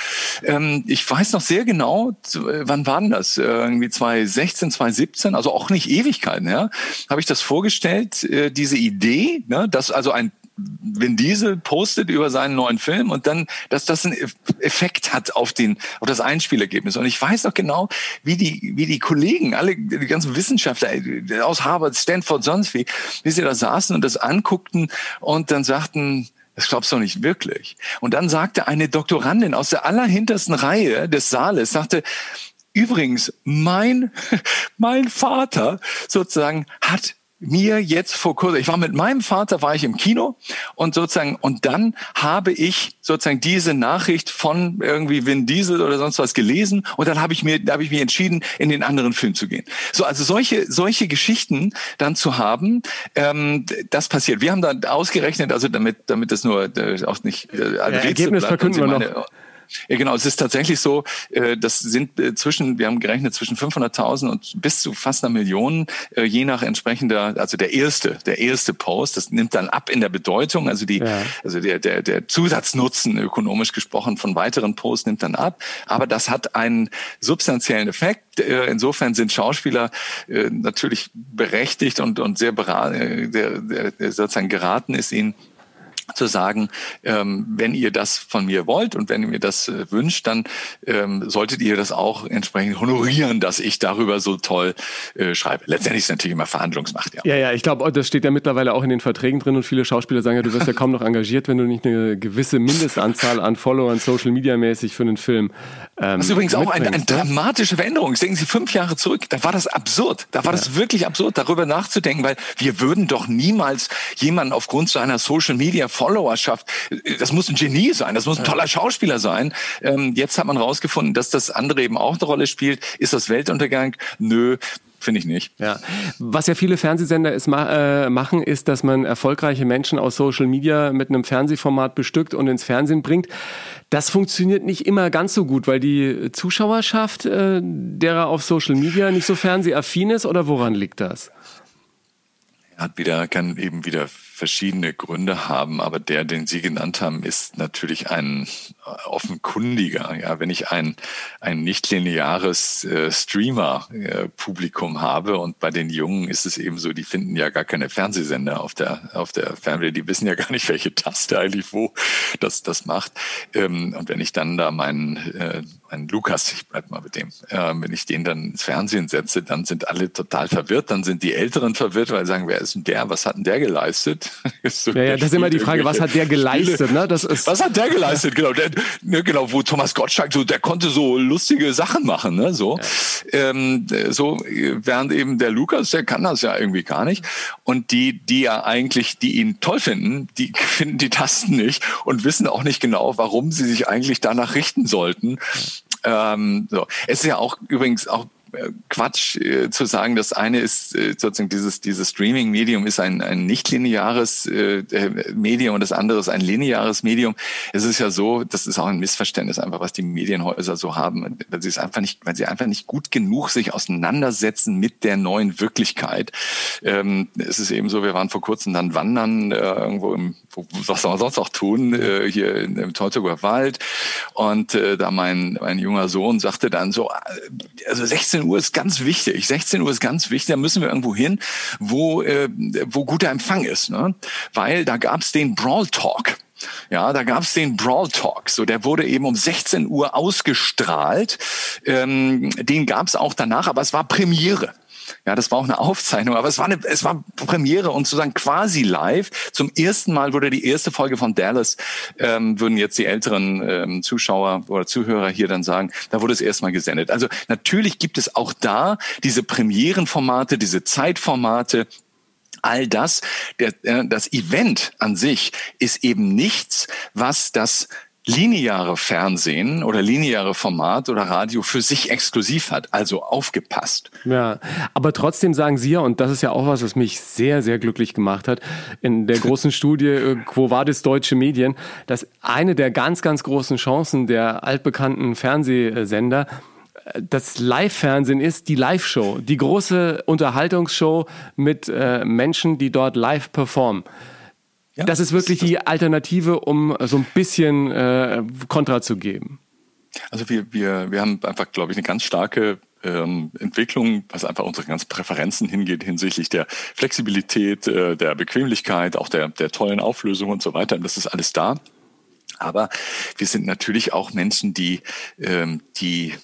Ähm, ich weiß noch sehr genau, wann war denn das? Irgendwie 2016, 2017, also auch nicht Ewigkeiten, ja, habe ich das vorgestellt, äh, diese Idee, ne, dass also ein Vin Diesel postet über seinen neuen Film und dann, dass das einen Effekt hat auf den, auf das Einspielergebnis. Und ich weiß noch genau, wie die, wie die Kollegen, alle, die ganzen Wissenschaftler aus Harvard, Stanford, sonst wie, wie sie da saßen und das anguckten und dann sagten, Das glaubst du doch nicht wirklich. Und dann sagte eine Doktorandin aus der allerhintersten Reihe des Saales, sagte, übrigens, mein, mein Vater sozusagen hat mir jetzt vor kurzem, ich war mit meinem Vater, war ich im Kino und sozusagen, und dann habe ich sozusagen diese Nachricht von irgendwie Vin Diesel oder sonst was gelesen und dann habe ich mir, da habe ich mich entschieden, in den anderen Film zu gehen. So, also solche, solche Geschichten dann zu haben, ähm, das passiert. Wir haben da ausgerechnet, also damit, damit das nur äh, auch nicht äh, ja, Ergebnis verkünden wir noch. Ja, genau. Es ist tatsächlich so, äh, das sind äh, zwischen, wir haben gerechnet zwischen 500.000 und bis zu fast einer Million, äh, je nach entsprechender, also der erste, der erste Post, das nimmt dann ab in der Bedeutung, also die, ja. also der, der, der Zusatznutzen ökonomisch gesprochen von weiteren Posts nimmt dann ab. Aber das hat einen substanziellen Effekt. Insofern sind Schauspieler natürlich berechtigt und, und sehr, beraten, der, der sozusagen geraten ist ihnen, zu sagen, ähm, wenn ihr das von mir wollt und wenn ihr mir das äh, wünscht, dann ähm, solltet ihr das auch entsprechend honorieren, dass ich darüber so toll äh, schreibe. Letztendlich ist es natürlich immer Verhandlungsmacht, ja. Ja, ja, ich glaube, das steht ja mittlerweile auch in den Verträgen drin und viele Schauspieler sagen ja, du wirst ja kaum noch engagiert, wenn du nicht eine gewisse Mindestanzahl an Followern Social Media mäßig für einen Film. Ähm, das ist übrigens auch eine, eine dramatische Veränderung. Denken Sie fünf Jahre zurück, da war das absurd. Da war ja. das wirklich absurd, darüber nachzudenken, weil wir würden doch niemals jemanden aufgrund seiner Social Media Followerschaft, das muss ein Genie sein, das muss ein toller Schauspieler sein. Ähm, jetzt hat man rausgefunden, dass das andere eben auch eine Rolle spielt. Ist das Weltuntergang? Nö. Finde ich nicht. Ja. Was ja viele Fernsehsender ist, äh, machen, ist, dass man erfolgreiche Menschen aus Social Media mit einem Fernsehformat bestückt und ins Fernsehen bringt. Das funktioniert nicht immer ganz so gut, weil die Zuschauerschaft, äh, derer auf Social Media nicht so fernsehaffin ist oder woran liegt das? Hat wieder, kann eben wieder verschiedene Gründe haben, aber der, den Sie genannt haben, ist natürlich ein offenkundiger. Ja, wenn ich ein, ein nicht lineares äh, Streamer-Publikum äh, habe und bei den Jungen ist es eben so, die finden ja gar keine Fernsehsender auf der, auf der Fernseher, die wissen ja gar nicht, welche Taste eigentlich wo das, das macht. Ähm, und wenn ich dann da meinen, äh, meinen Lukas, ich bleib mal mit dem, äh, wenn ich den dann ins Fernsehen setze, dann sind alle total verwirrt, dann sind die Älteren verwirrt, weil sie sagen, wer ist denn der, was hat denn der geleistet? so ja, ja, das ist immer die Frage, was hat der geleistet? Ne? Das ist was hat der geleistet? Genau, der, ne, genau, wo Thomas Gottschalk so, der konnte so lustige Sachen machen, ne? So, ja. ähm, so während eben der Lukas, der kann das ja irgendwie gar nicht. Und die, die ja eigentlich, die ihn toll finden, die finden die Tasten nicht und wissen auch nicht genau, warum sie sich eigentlich danach richten sollten. Ähm, so. Es ist ja auch übrigens auch Quatsch äh, zu sagen, das eine ist äh, sozusagen dieses, dieses Streaming-Medium ist ein, ein nicht lineares äh, Medium und das andere ist ein lineares Medium. Es ist ja so, das ist auch ein Missverständnis einfach, was die Medienhäuser so haben, weil sie es einfach nicht, weil sie einfach nicht gut genug sich auseinandersetzen mit der neuen Wirklichkeit. Ähm, es ist eben so, wir waren vor kurzem dann wandern äh, irgendwo im, was soll man sonst auch tun, äh, hier im Teutoburger Wald und äh, da mein, mein junger Sohn sagte dann so, äh, also 16 Uhr ist ganz wichtig. 16 Uhr ist ganz wichtig. Da müssen wir irgendwo hin, wo, äh, wo guter Empfang ist. Ne? Weil da gab's den Brawl Talk. Ja, da gab's den Brawl Talk. So, der wurde eben um 16 Uhr ausgestrahlt. Ähm, den gab's auch danach, aber es war Premiere. Ja, das war auch eine Aufzeichnung, aber es war eine, es war Premiere und sozusagen quasi live. Zum ersten Mal wurde die erste Folge von Dallas, ähm, würden jetzt die älteren ähm, Zuschauer oder Zuhörer hier dann sagen, da wurde es erstmal gesendet. Also natürlich gibt es auch da diese Premierenformate, diese Zeitformate, all das, der, äh, das Event an sich ist eben nichts, was das lineare Fernsehen oder lineare Format oder Radio für sich exklusiv hat, also aufgepasst. Ja, aber trotzdem sagen Sie ja, und das ist ja auch was, was mich sehr, sehr glücklich gemacht hat, in der großen Studie äh, Quo Vadis Deutsche Medien, dass eine der ganz, ganz großen Chancen der altbekannten Fernsehsender äh, das Live-Fernsehen ist die Live-Show, die große Unterhaltungsshow mit äh, Menschen, die dort live performen. Ja, das ist wirklich das, die Alternative, um so ein bisschen äh, Kontra zu geben. Also wir, wir, wir haben einfach, glaube ich, eine ganz starke ähm, Entwicklung, was einfach unsere ganzen Präferenzen hingeht hinsichtlich der Flexibilität, äh, der Bequemlichkeit, auch der, der tollen Auflösung und so weiter. Das ist alles da. Aber wir sind natürlich auch Menschen, die, ähm, die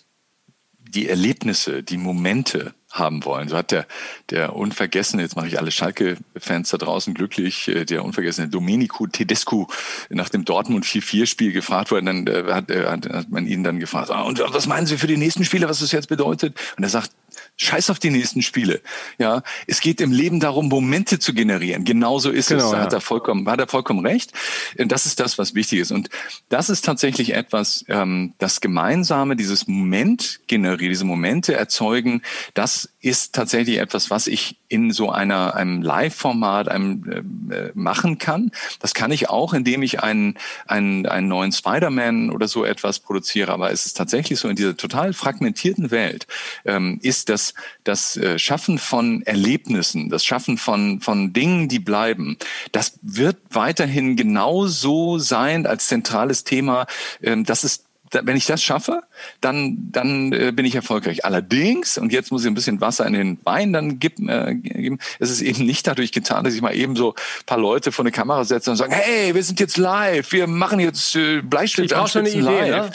die Erlebnisse, die Momente haben wollen. So hat der, der unvergessene, jetzt mache ich alle Schalke-Fans da draußen glücklich, äh, der unvergessene Domenico Tedesco nach dem Dortmund 4-4-Spiel gefragt worden, dann äh, hat, äh, hat, man ihn dann gefragt, ah, und was meinen Sie für die nächsten Spiele, was das jetzt bedeutet? Und er sagt, Scheiß auf die nächsten Spiele. Ja, es geht im Leben darum, Momente zu generieren. Genauso ist genau, es. Da ja. hat er vollkommen, hat er vollkommen recht. Das ist das, was wichtig ist. Und das ist tatsächlich etwas, ähm, das Gemeinsame, dieses Moment generieren, diese Momente erzeugen. Das ist tatsächlich etwas, was ich in so einer einem Live-Format einem äh, machen kann. Das kann ich auch, indem ich einen einen, einen neuen Spider-Man oder so etwas produziere. Aber es ist tatsächlich so in dieser total fragmentierten Welt ähm, ist das das äh, Schaffen von Erlebnissen, das Schaffen von von Dingen, die bleiben. Das wird weiterhin genauso sein als zentrales Thema. Ähm, das ist wenn ich das schaffe, dann, dann äh, bin ich erfolgreich. Allerdings, und jetzt muss ich ein bisschen Wasser in den Wein dann geben, äh, geben, ist es eben nicht dadurch getan, dass ich mal eben so paar Leute vor eine Kamera setze und sagen, hey, wir sind jetzt live, wir machen jetzt äh, Bleistift ich schon eine Idee, live. Ne?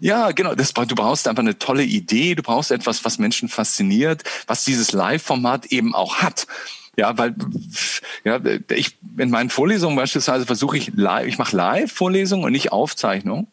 Ja, genau. Das, du brauchst einfach eine tolle Idee. Du brauchst etwas, was Menschen fasziniert, was dieses Live-Format eben auch hat. Ja, weil ja, ich in meinen Vorlesungen beispielsweise versuche ich live, ich mache Live-Vorlesungen und nicht Aufzeichnung.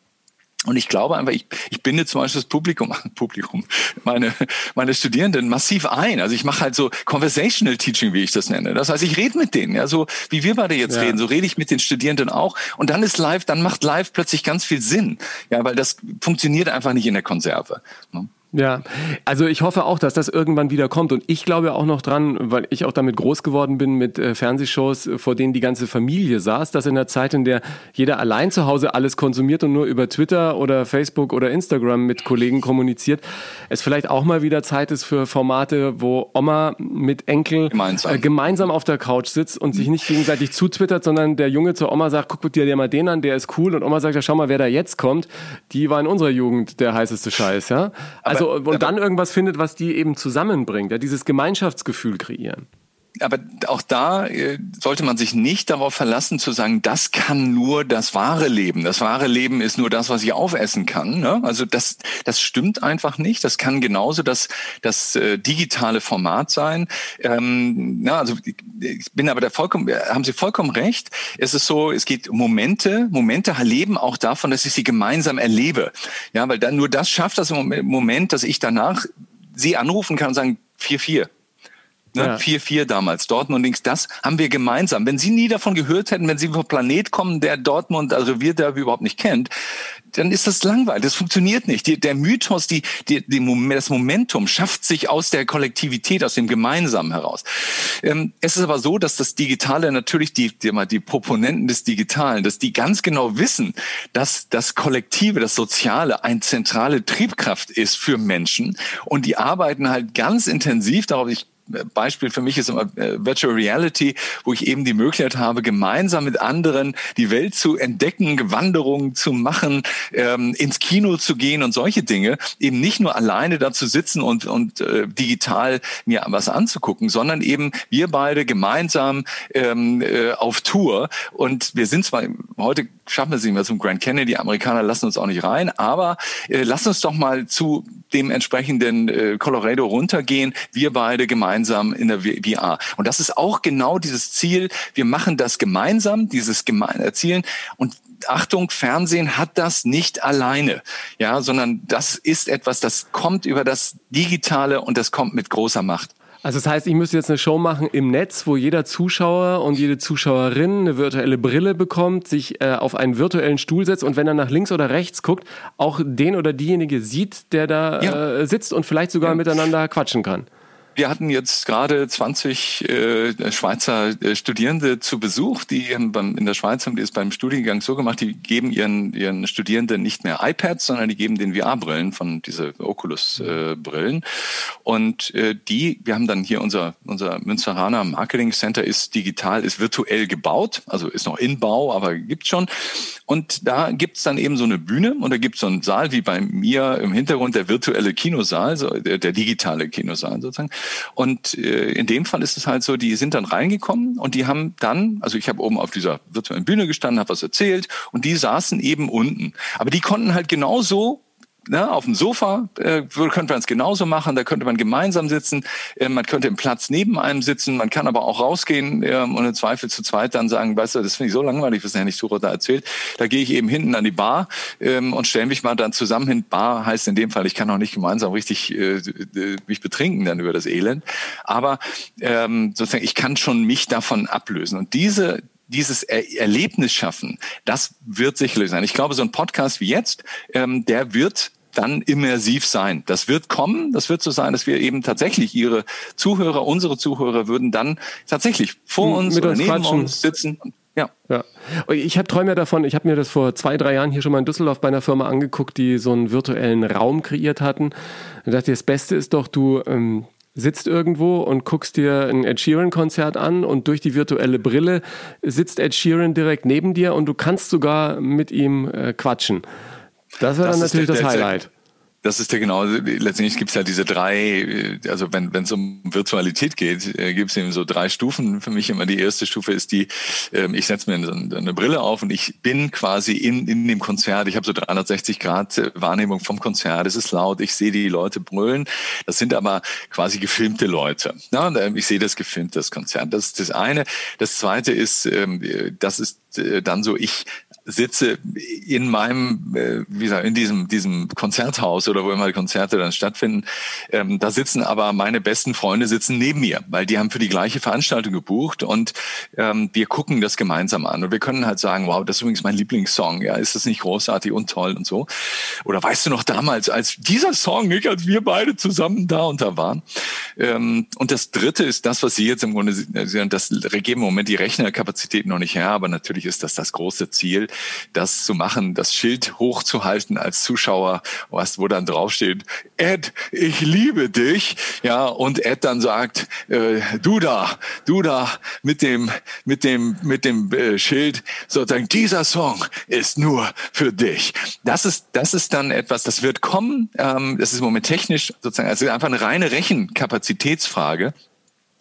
Und ich glaube einfach, ich, ich binde zum Beispiel das Publikum, Publikum, meine, meine Studierenden massiv ein. Also ich mache halt so Conversational Teaching, wie ich das nenne. Das heißt, ich rede mit denen, ja, so wie wir beide jetzt ja. reden, so rede ich mit den Studierenden auch. Und dann ist live, dann macht live plötzlich ganz viel Sinn. Ja, weil das funktioniert einfach nicht in der Konserve. Ne? Ja, also ich hoffe auch, dass das irgendwann wieder kommt. Und ich glaube auch noch dran, weil ich auch damit groß geworden bin mit äh, Fernsehshows, vor denen die ganze Familie saß, dass in der Zeit, in der jeder allein zu Hause alles konsumiert und nur über Twitter oder Facebook oder Instagram mit Kollegen kommuniziert, es vielleicht auch mal wieder Zeit ist für Formate, wo Oma mit Enkel gemeinsam, äh, gemeinsam auf der Couch sitzt und sich nicht gegenseitig zutwittert, sondern der Junge zur Oma sagt, guck dir mal den an, der ist cool. Und Oma sagt, ja, schau mal, wer da jetzt kommt. Die war in unserer Jugend der heißeste Scheiß, ja. Also also, und dann irgendwas findet, was die eben zusammenbringt, ja, dieses Gemeinschaftsgefühl kreieren aber auch da äh, sollte man sich nicht darauf verlassen zu sagen, das kann nur das wahre Leben. Das wahre Leben ist nur das, was ich aufessen kann. Ne? Also das, das stimmt einfach nicht. Das kann genauso das, das äh, digitale Format sein. Ähm, na, also ich bin aber der vollkommen, haben Sie vollkommen recht. Es ist so, es geht Momente, Momente leben auch davon, dass ich sie gemeinsam erlebe. Ja, weil dann nur das schafft das Moment, dass ich danach Sie anrufen kann und sagen, 4-4 Ne? 4-4 ja. damals, Dortmund und links, das haben wir gemeinsam. Wenn Sie nie davon gehört hätten, wenn Sie vom Planet kommen, der Dortmund, also wir da überhaupt nicht kennt, dann ist das langweilig. Das funktioniert nicht. Die, der Mythos, die, die, die, das Momentum schafft sich aus der Kollektivität, aus dem Gemeinsamen heraus. Ähm, es ist aber so, dass das Digitale natürlich die, die, die Proponenten des Digitalen, dass die ganz genau wissen, dass das Kollektive, das Soziale eine zentrale Triebkraft ist für Menschen und die arbeiten halt ganz intensiv darauf. Ich Beispiel für mich ist immer äh, Virtual Reality, wo ich eben die Möglichkeit habe, gemeinsam mit anderen die Welt zu entdecken, Wanderungen zu machen, ähm, ins Kino zu gehen und solche Dinge. Eben nicht nur alleine da zu sitzen und, und äh, digital mir was anzugucken, sondern eben wir beide gemeinsam ähm, äh, auf Tour. Und wir sind zwar heute schaffen wir es nicht mehr zum Grand Canyon. Die Amerikaner lassen uns auch nicht rein. Aber äh, lass uns doch mal zu dem entsprechenden äh, Colorado runtergehen. Wir beide gemeinsam in der VR. Und das ist auch genau dieses Ziel. Wir machen das gemeinsam, dieses gemein Erzielen. Und Achtung, Fernsehen hat das nicht alleine, ja, sondern das ist etwas, das kommt über das Digitale und das kommt mit großer Macht. Also das heißt, ich müsste jetzt eine Show machen im Netz, wo jeder Zuschauer und jede Zuschauerin eine virtuelle Brille bekommt, sich äh, auf einen virtuellen Stuhl setzt und wenn er nach links oder rechts guckt, auch den oder diejenige sieht, der da ja. äh, sitzt und vielleicht sogar ja. miteinander quatschen kann. Wir hatten jetzt gerade 20 äh, Schweizer äh, Studierende zu Besuch, die beim, in der Schweiz haben die es beim Studiengang so gemacht, die geben ihren, ihren Studierenden nicht mehr iPads, sondern die geben den VR-Brillen von diese Oculus-Brillen. Äh, und äh, die, wir haben dann hier unser, unser Münsteraner Marketing Center ist digital, ist virtuell gebaut, also ist noch in Bau, aber gibt schon. Und da gibt's dann eben so eine Bühne und da gibt's so einen Saal wie bei mir im Hintergrund, der virtuelle Kinosaal, so der, der digitale Kinosaal sozusagen. Und äh, in dem Fall ist es halt so, die sind dann reingekommen und die haben dann, also ich habe oben auf dieser virtuellen Bühne gestanden, habe was erzählt und die saßen eben unten. Aber die konnten halt genauso ne, auf dem Sofa äh, könnte man es genauso machen, da könnte man gemeinsam sitzen, äh, man könnte im Platz neben einem sitzen, man kann aber auch rausgehen äh, und im Zweifel zu zweit dann sagen, weißt du, das finde ich so langweilig, was der Hennig Tucher da erzählt, da gehe ich eben hinten an die Bar ähm, und stelle mich mal dann zusammen hin. Bar heißt in dem Fall, ich kann auch nicht gemeinsam richtig äh, mich betrinken dann über das Elend, aber ähm, sozusagen, ich kann schon mich davon ablösen und diese dieses er Erlebnis schaffen, das wird sicherlich sein. Ich glaube, so ein Podcast wie jetzt, ähm, der wird dann immersiv sein. Das wird kommen, das wird so sein, dass wir eben tatsächlich ihre Zuhörer, unsere Zuhörer würden dann tatsächlich vor uns Mit oder uns neben quatschen. uns sitzen. Ja. ja. Ich habe träume ja davon, ich habe mir das vor zwei, drei Jahren hier schon mal in Düsseldorf bei einer Firma angeguckt, die so einen virtuellen Raum kreiert hatten. Da dachte ich, das Beste ist doch, du ähm, sitzt irgendwo und guckst dir ein Ed Sheeran-Konzert an und durch die virtuelle Brille sitzt Ed Sheeran direkt neben dir und du kannst sogar mit ihm äh, quatschen. Das wäre dann natürlich das Highlight. Das ist ja genau, letztendlich gibt es ja diese drei, also wenn es um Virtualität geht, äh, gibt es eben so drei Stufen. Für mich immer die erste Stufe ist die, ähm, ich setze mir eine, eine Brille auf und ich bin quasi in, in dem Konzert. Ich habe so 360 Grad äh, Wahrnehmung vom Konzert. Es ist laut, ich sehe die Leute brüllen. Das sind aber quasi gefilmte Leute. Ja, ich sehe das gefilmt, das Konzert. Das ist das eine. Das zweite ist, ähm, das ist äh, dann so, ich sitze in meinem, äh, wie gesagt, in diesem, diesem Konzerthaus oder wo immer die Konzerte dann stattfinden. Ähm, da sitzen aber meine besten Freunde sitzen neben mir, weil die haben für die gleiche Veranstaltung gebucht und ähm, wir gucken das gemeinsam an. Und wir können halt sagen, wow, das ist übrigens mein Lieblingssong. Ja, ist das nicht großartig und toll und so? Oder weißt du noch damals, als dieser Song, nicht, als wir beide zusammen da und da waren? Ähm, und das dritte ist das, was Sie jetzt im Grunde, das geben im Moment die Rechnerkapazität noch nicht her, aber natürlich ist das das große Ziel, das zu machen, das Schild hochzuhalten als Zuschauer, was wo dann draufsteht, Ed, ich liebe dich, ja, und Ed dann sagt, äh, du da, du da mit dem mit dem mit dem äh, Schild, sozusagen dieser Song ist nur für dich. Das ist das ist dann etwas, das wird kommen. Ähm, das ist im Moment technisch sozusagen, also einfach eine reine Rechenkapazitätsfrage.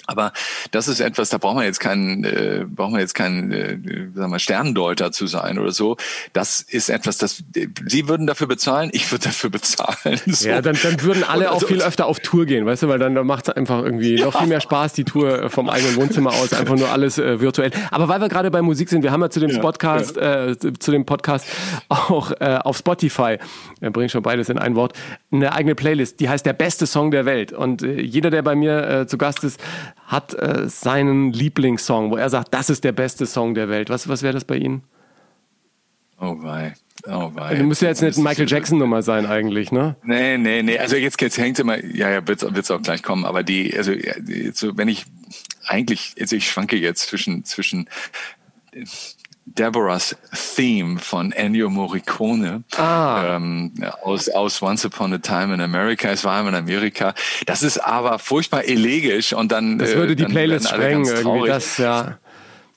Aber das ist etwas, da braucht man jetzt keinen, äh, braucht man jetzt keinen, äh, sagen wir, Sterndeuter zu sein oder so. Das ist etwas, das Sie würden dafür bezahlen, ich würde dafür bezahlen. So. Ja, dann, dann würden alle auch viel öfter auf Tour gehen, weißt du, weil dann, dann macht es einfach irgendwie ja. noch viel mehr Spaß, die Tour vom eigenen Wohnzimmer aus, einfach nur alles äh, virtuell. Aber weil wir gerade bei Musik sind, wir haben ja zu dem ja, Podcast, ja. Äh, zu dem Podcast auch äh, auf Spotify, wir bringen schon beides in ein Wort, eine eigene Playlist, die heißt der beste Song der Welt. Und äh, jeder, der bei mir äh, zu Gast ist, hat äh, seinen Lieblingssong, wo er sagt, das ist der beste Song der Welt. Was, was wäre das bei Ihnen? Oh wei. Oh wei. Du musst ja jetzt nicht ein Michael Jackson Nummer sein eigentlich, ne? Nee, nee, nee. Also jetzt, jetzt hängt immer, ja, ja, wird's, wird's auch gleich kommen. Aber die, also, so, wenn ich eigentlich, also ich schwanke jetzt zwischen, zwischen Deborah's Theme von Ennio Morricone ah. ähm, aus, aus Once Upon a Time in America. Es war in Amerika. Das ist aber furchtbar elegisch und dann. Das würde die äh, Playlist sprengen, irgendwie das, ja.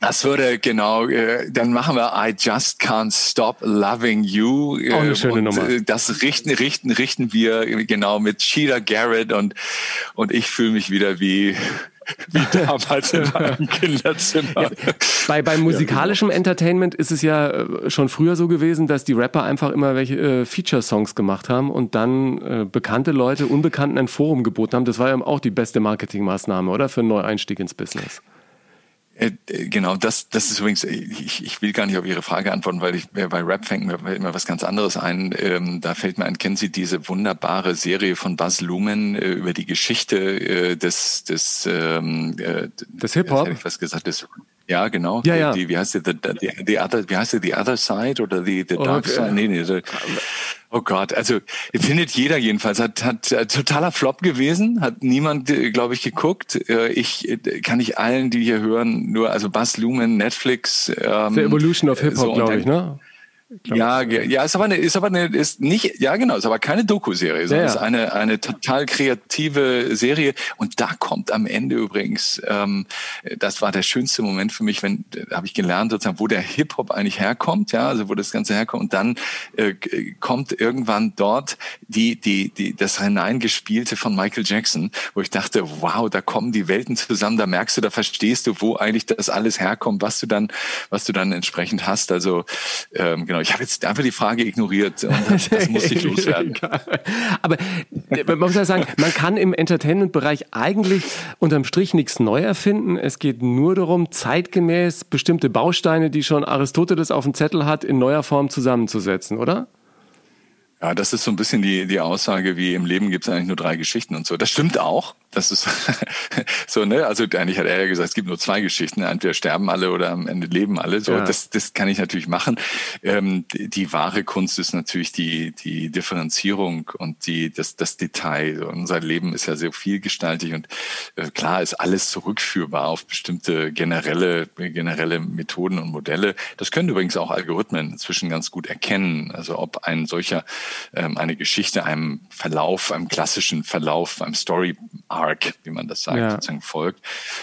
Das würde genau, äh, dann machen wir I Just Can't Stop Loving You. Äh, Auch eine schöne und, Nummer. Äh, das richten, richten, richten wir genau mit Sheila Garrett und und ich fühle mich wieder wie wie damals in meinem Kinderzimmer. Ja, bei, beim musikalischem ja, genau. Entertainment ist es ja äh, schon früher so gewesen, dass die Rapper einfach immer welche äh, Feature-Songs gemacht haben und dann äh, bekannte Leute Unbekannten ein Forum geboten haben. Das war ja auch die beste Marketingmaßnahme, oder? Für einen Neueinstieg ins Business. Äh, genau, das, das ist übrigens, ich, ich will gar nicht auf Ihre Frage antworten, weil ich bei Rap fängt mir immer was ganz anderes ein. Ähm, da fällt mir ein, kennen Sie diese wunderbare Serie von Buzz Lumen äh, über die Geschichte äh, des des ähm, äh, des Hip Hop? Ich was gesagt, des ja, genau. Ja, ja. Die, wie heißt die, the, the, the other, wie heißt die, the other side oder the, the dark okay. side? Nee, nee, so, Oh Gott, also findet jeder jedenfalls. Hat, hat äh, totaler Flop gewesen, hat niemand, äh, glaube ich, geguckt. Äh, ich kann ich allen, die hier hören, nur also Buzz Lumen, Netflix. Ähm, The Evolution of Hip Hop, so, glaube ich, ne? Ja, ja, ist aber eine, ist aber eine, ist nicht, ja genau, ist aber keine Doku-Serie, sondern ja, ja. ist eine eine total kreative Serie. Und da kommt am Ende übrigens, ähm, das war der schönste Moment für mich, wenn habe ich gelernt sozusagen, wo der Hip Hop eigentlich herkommt, ja, also wo das Ganze herkommt. Und dann äh, kommt irgendwann dort die die die das hineingespielte von Michael Jackson, wo ich dachte, wow, da kommen die Welten zusammen, da merkst du, da verstehst du, wo eigentlich das alles herkommt, was du dann was du dann entsprechend hast. Also ähm, genau ich habe jetzt einfach die Frage ignoriert und das, das muss ich loswerden. Aber äh, man muss ja sagen, man kann im Entertainment-Bereich eigentlich unterm Strich nichts neu erfinden. Es geht nur darum, zeitgemäß bestimmte Bausteine, die schon Aristoteles auf dem Zettel hat, in neuer Form zusammenzusetzen, oder? Ja, das ist so ein bisschen die, die Aussage, wie im Leben gibt es eigentlich nur drei Geschichten und so. Das stimmt auch. Das ist so, ne? Also eigentlich hat er ja gesagt, es gibt nur zwei Geschichten. Entweder sterben alle oder am Ende leben alle. So, ja. das, das kann ich natürlich machen. Ähm, die, die, wahre Kunst ist natürlich die, die Differenzierung und die, das, das Detail. Unser Leben ist ja sehr vielgestaltig und äh, klar ist alles zurückführbar auf bestimmte generelle, generelle Methoden und Modelle. Das können übrigens auch Algorithmen inzwischen ganz gut erkennen. Also ob ein solcher, ähm, eine Geschichte einem Verlauf, einem klassischen Verlauf, einem Story Arc, wie man das sagt, ja. sozusagen folgt.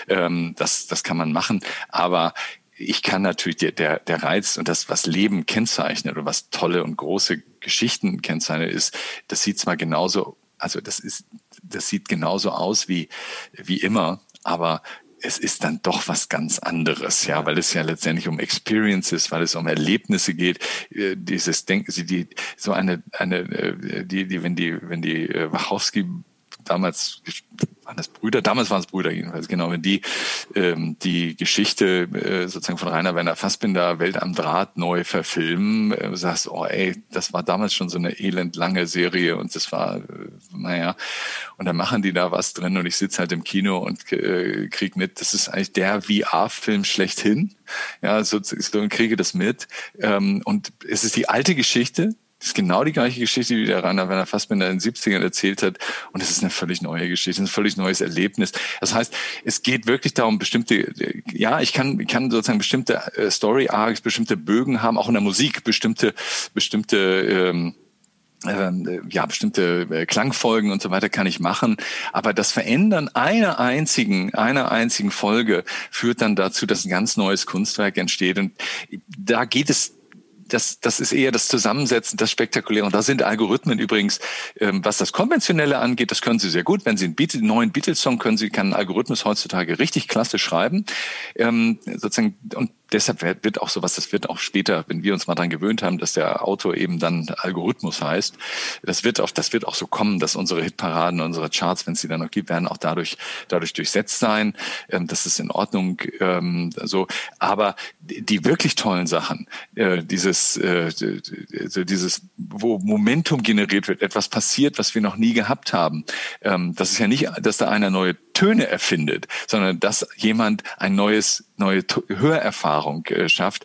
Ähm, das, das kann man machen. Aber ich kann natürlich der, der, der Reiz und das, was Leben kennzeichnet oder was tolle und große Geschichten kennzeichnet, ist, das sieht zwar genauso, also das ist, das sieht genauso aus wie, wie immer, aber es ist dann doch was ganz anderes, ja, weil es ja letztendlich um Experiences, weil es um Erlebnisse geht. Äh, dieses Denken, sie die so eine eine äh, die die wenn die wenn die äh, Wachowski damals waren das Brüder, damals waren es Brüder jedenfalls, genau, wenn die ähm, die Geschichte äh, sozusagen von Rainer Werner Fassbinder Welt am Draht neu verfilmen, äh, sagst, oh ey, das war damals schon so eine elendlange Serie und das war, äh, naja, und dann machen die da was drin und ich sitze halt im Kino und äh, krieg mit, das ist eigentlich der VR-Film schlechthin, ja, so, so und kriege das mit. Ähm, und es ist die alte Geschichte, das ist genau die gleiche Geschichte, die der Rainer Werner Fassbinder in den 70ern erzählt hat. Und es ist eine völlig neue Geschichte, ein völlig neues Erlebnis. Das heißt, es geht wirklich darum, bestimmte, ja, ich kann, ich kann sozusagen bestimmte äh, Story Arcs, bestimmte Bögen haben, auch in der Musik, bestimmte, bestimmte, ähm, ähm, ja, bestimmte äh, Klangfolgen und so weiter kann ich machen. Aber das Verändern einer einzigen, einer einzigen Folge führt dann dazu, dass ein ganz neues Kunstwerk entsteht. Und da geht es das, das ist eher das Zusammensetzen, das Spektakuläre. Und da sind Algorithmen übrigens, ähm, was das Konventionelle angeht, das können Sie sehr gut. Wenn Sie einen, Beatles, neuen Beatles-Song können Sie, kann ein Algorithmus heutzutage richtig klasse schreiben. Ähm, sozusagen, und deshalb wird auch sowas, das wird auch später, wenn wir uns mal dran gewöhnt haben, dass der Autor eben dann Algorithmus heißt, das wird auch, das wird auch so kommen, dass unsere Hitparaden, unsere Charts, wenn es die dann noch gibt, werden auch dadurch, dadurch durchsetzt sein. Ähm, das ist in Ordnung, ähm, so. Aber die wirklich tollen Sachen, äh, dieses, äh, dieses, wo Momentum generiert wird, etwas passiert, was wir noch nie gehabt haben. Ähm, das ist ja nicht, dass da einer neue Töne erfindet, sondern dass jemand ein neues, neue Hörerfahrung äh, schafft.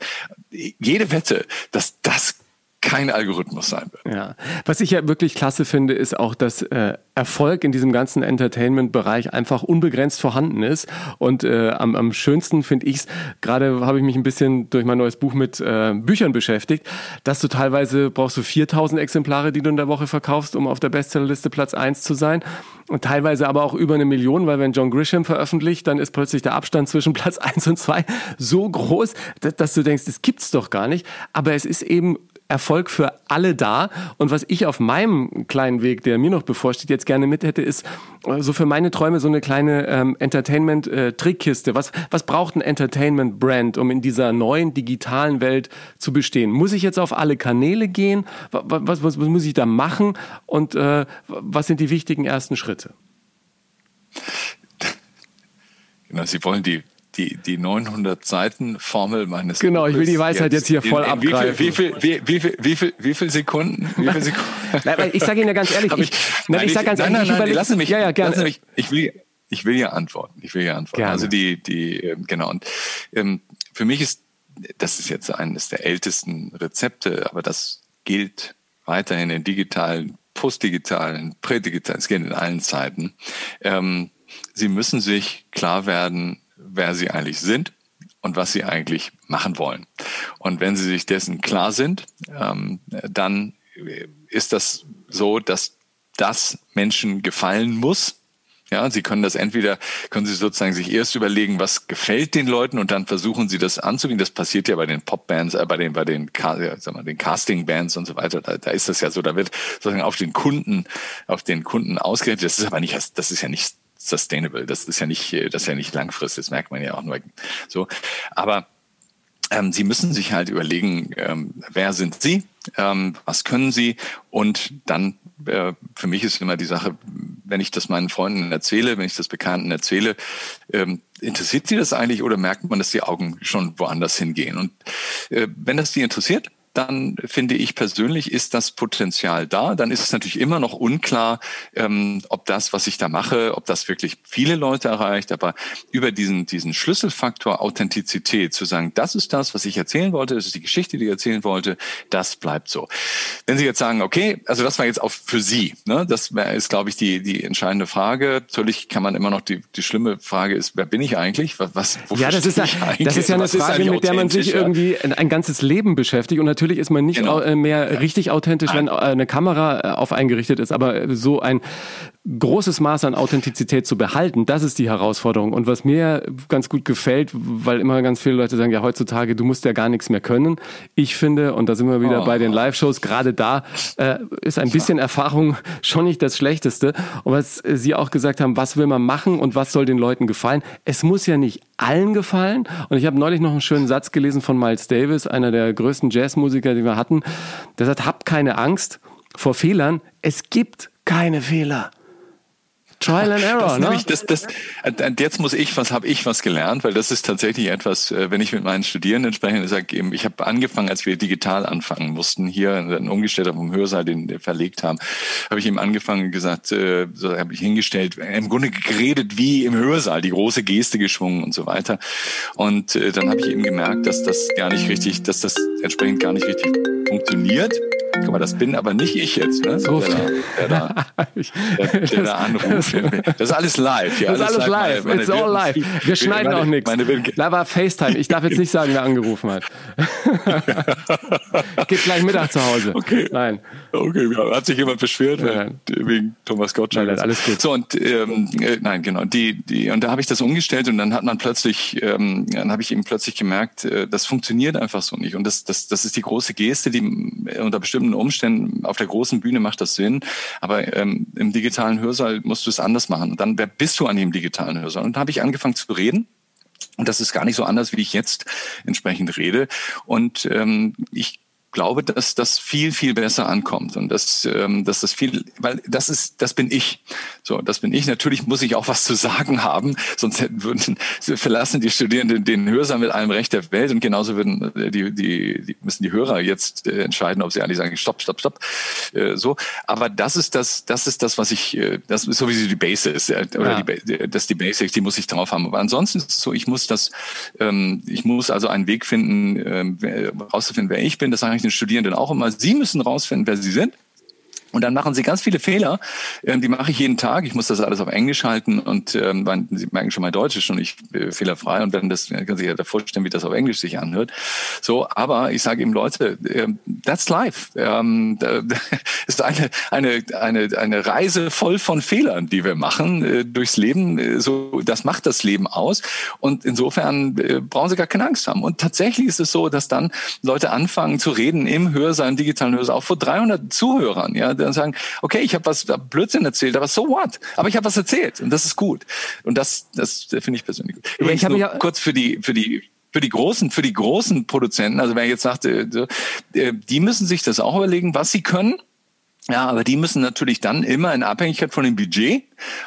Jede Wette, dass das kein Algorithmus sein wird. Ja, was ich ja wirklich klasse finde, ist auch, dass äh, Erfolg in diesem ganzen Entertainment-Bereich einfach unbegrenzt vorhanden ist. Und äh, am, am schönsten finde ich es, gerade habe ich mich ein bisschen durch mein neues Buch mit äh, Büchern beschäftigt, dass du teilweise brauchst du 4000 Exemplare, die du in der Woche verkaufst, um auf der Bestsellerliste Platz 1 zu sein. Und teilweise aber auch über eine Million, weil wenn John Grisham veröffentlicht, dann ist plötzlich der Abstand zwischen Platz 1 und 2 so groß, dass, dass du denkst, das gibt's doch gar nicht. Aber es ist eben Erfolg für alle da. Und was ich auf meinem kleinen Weg, der mir noch bevorsteht, jetzt gerne mit hätte, ist äh, so für meine Träume so eine kleine ähm, Entertainment-Trickkiste. was, was braucht ein Entertainment-Brand, um in dieser neuen digitalen Welt zu bestehen? Muss ich jetzt auf alle Kanäle gehen? Was, was, was muss ich da machen? Und äh, was sind die wichtigen ersten Schritte? Genau, Sie wollen die die, die 900 Seiten Formel meines Genau, ich will die Weisheit jetzt, jetzt hier voll in, in abgreifen. Wie viel, wie, viel, wie, viel, wie, viel, wie viel Sekunden? Wie viel Sekunden? nein, ich sage Ihnen ja ganz ehrlich, ich, nein, ich sage ganz nein, ehrlich, nein, nein, ich lassen mich, ja, ja, gerne. Lassen mich, ich will, ich will ja antworten. Ich will ja antworten. Gerne. Also die, die, ähm, genau. Und ähm, für mich ist, das ist jetzt eines der ältesten Rezepte, aber das gilt weiterhin in digitalen, postdigitalen, prädigitalen, es geht in allen Zeiten. Ähm, Sie müssen sich klar werden, wer sie eigentlich sind und was sie eigentlich machen wollen. Und wenn sie sich dessen klar sind, ähm, dann ist das so, dass das Menschen gefallen muss. Ja, Sie können das entweder, können Sie sozusagen sich erst überlegen, was gefällt den Leuten und dann versuchen Sie das anzugehen. Das passiert ja bei den Popbands, äh, bei den, bei den, sag mal, den Castingbands und so weiter. Da, da ist das ja so, da wird sozusagen auf den Kunden, auf den Kunden ausgerichtet. Das ist aber nicht, das ist ja nicht sustainable. Das ist ja nicht, das ist ja nicht langfristig. Das merkt man ja auch nur so. Aber ähm, Sie müssen sich halt überlegen, ähm, wer sind Sie, ähm, was können Sie und dann äh, für mich ist immer die Sache, wenn ich das meinen Freunden erzähle, wenn ich das Bekannten erzähle, ähm, interessiert sie das eigentlich oder merkt man, dass die Augen schon woanders hingehen? Und äh, wenn das die interessiert, dann finde ich persönlich, ist das Potenzial da. Dann ist es natürlich immer noch unklar, ähm, ob das, was ich da mache, ob das wirklich viele Leute erreicht. Aber über diesen, diesen Schlüsselfaktor Authentizität zu sagen, das ist das, was ich erzählen wollte, das ist die Geschichte, die ich erzählen wollte, das bleibt so. Wenn Sie jetzt sagen, okay, also das war jetzt auch für Sie, ne? das ist, glaube ich, die, die entscheidende Frage. Natürlich kann man immer noch, die, die schlimme Frage ist, wer bin ich eigentlich? Was, was ja, das ist, ja, das ist ja eine Frage, mit der man sich irgendwie ein, ein ganzes Leben beschäftigt und natürlich natürlich ist man nicht genau. Äh, mehr richtig authentisch, wenn äh, eine Kamera äh, auf eingerichtet ist, aber so ein großes Maß an Authentizität zu behalten, das ist die Herausforderung. Und was mir ganz gut gefällt, weil immer ganz viele Leute sagen, ja, heutzutage, du musst ja gar nichts mehr können. Ich finde, und da sind wir wieder oh. bei den Live-Shows, gerade da äh, ist ein bisschen Erfahrung schon nicht das Schlechteste. Und was Sie auch gesagt haben, was will man machen und was soll den Leuten gefallen? Es muss ja nicht allen gefallen. Und ich habe neulich noch einen schönen Satz gelesen von Miles Davis, einer der größten Jazzmusiker, die wir hatten. Der sagt, habt keine Angst vor Fehlern. Es gibt keine Fehler. Trial and Error, das ne? Nämlich, das, das, jetzt muss ich was, habe ich was gelernt, weil das ist tatsächlich etwas, äh, wenn ich mit meinen Studierenden spreche, sage eben, ich habe angefangen, als wir digital anfangen mussten, hier dann umgestellt auf dem Hörsaal, den wir verlegt haben, habe ich eben angefangen gesagt, äh, so habe ich hingestellt, im Grunde geredet wie im Hörsaal, die große Geste geschwungen und so weiter. Und äh, dann habe ich eben gemerkt, dass das gar nicht richtig, dass das entsprechend gar nicht richtig funktioniert. Guck mal, das bin aber nicht ich jetzt, ne? So der, der, da, der, der da anruft. Das ist alles live. Ja, das ist alles live. Meine, It's all live. Wir schneiden meine, auch nichts. Da war FaceTime. Ich darf jetzt nicht sagen, wer angerufen hat. Geht gleich Mittag zu Hause. Okay. Nein. Okay, hat sich jemand beschwert nein. wegen Thomas Gottschalk? Nein, nein, alles gut. So und ähm, äh, nein, genau. Die, die und da habe ich das umgestellt und dann hat man plötzlich, ähm, dann habe ich eben plötzlich gemerkt, äh, das funktioniert einfach so nicht. Und das, das, das ist die große Geste, die unter bestimmten Umständen auf der großen Bühne macht das Sinn, aber ähm, im digitalen Hörsaal musst du es anders machen. Und dann wer bist du an dem digitalen Hörsaal? Und da habe ich angefangen zu reden. Und das ist gar nicht so anders, wie ich jetzt entsprechend rede. Und ähm, ich glaube, dass das viel, viel besser ankommt und dass, ähm, dass das viel, weil das ist, das bin ich. So, das bin ich. Natürlich muss ich auch was zu sagen haben, sonst hätten, würden, verlassen die Studierenden den Hörsaal mit allem Recht der Welt und genauso würden äh, die, die, die müssen die Hörer jetzt äh, entscheiden, ob sie eigentlich sagen, stopp, stopp, stopp. Äh, so, aber das ist das, das ist das, was ich, äh, das ist sowieso die Basis äh, oder ja. die, das ist die Basics, die muss ich drauf haben. Aber ansonsten ist es so, ich muss das, ähm, ich muss also einen Weg finden, äh, rauszufinden, wer ich bin. Das sage ich Studierenden auch immer. Sie müssen rausfinden, wer sie sind. Und dann machen sie ganz viele Fehler. Ähm, die mache ich jeden Tag. Ich muss das alles auf Englisch halten und ähm, Sie merken schon, mein Deutsch ist schon nicht äh, fehlerfrei und dann das kann sich ja vorstellen, wie das auf Englisch sich anhört. So, aber ich sage eben Leute, ähm, that's life. Ähm, das ist eine eine eine eine Reise voll von Fehlern, die wir machen äh, durchs Leben. Äh, so, das macht das Leben aus und insofern äh, brauchen Sie gar keine Angst haben. Und tatsächlich ist es so, dass dann Leute anfangen zu reden im Hörsaal, im digitalen Hörsaal, auch vor 300 Zuhörern. Ja, dann sagen, okay, ich habe was Blödsinn erzählt, aber so what? Aber ich habe was erzählt und das ist gut. Und das, das finde ich persönlich gut. Übrigens ich nur ja kurz für die, für die für die großen, für die großen Produzenten, also wer jetzt sagte, äh, die müssen sich das auch überlegen, was sie können. Ja, aber die müssen natürlich dann immer in Abhängigkeit von dem Budget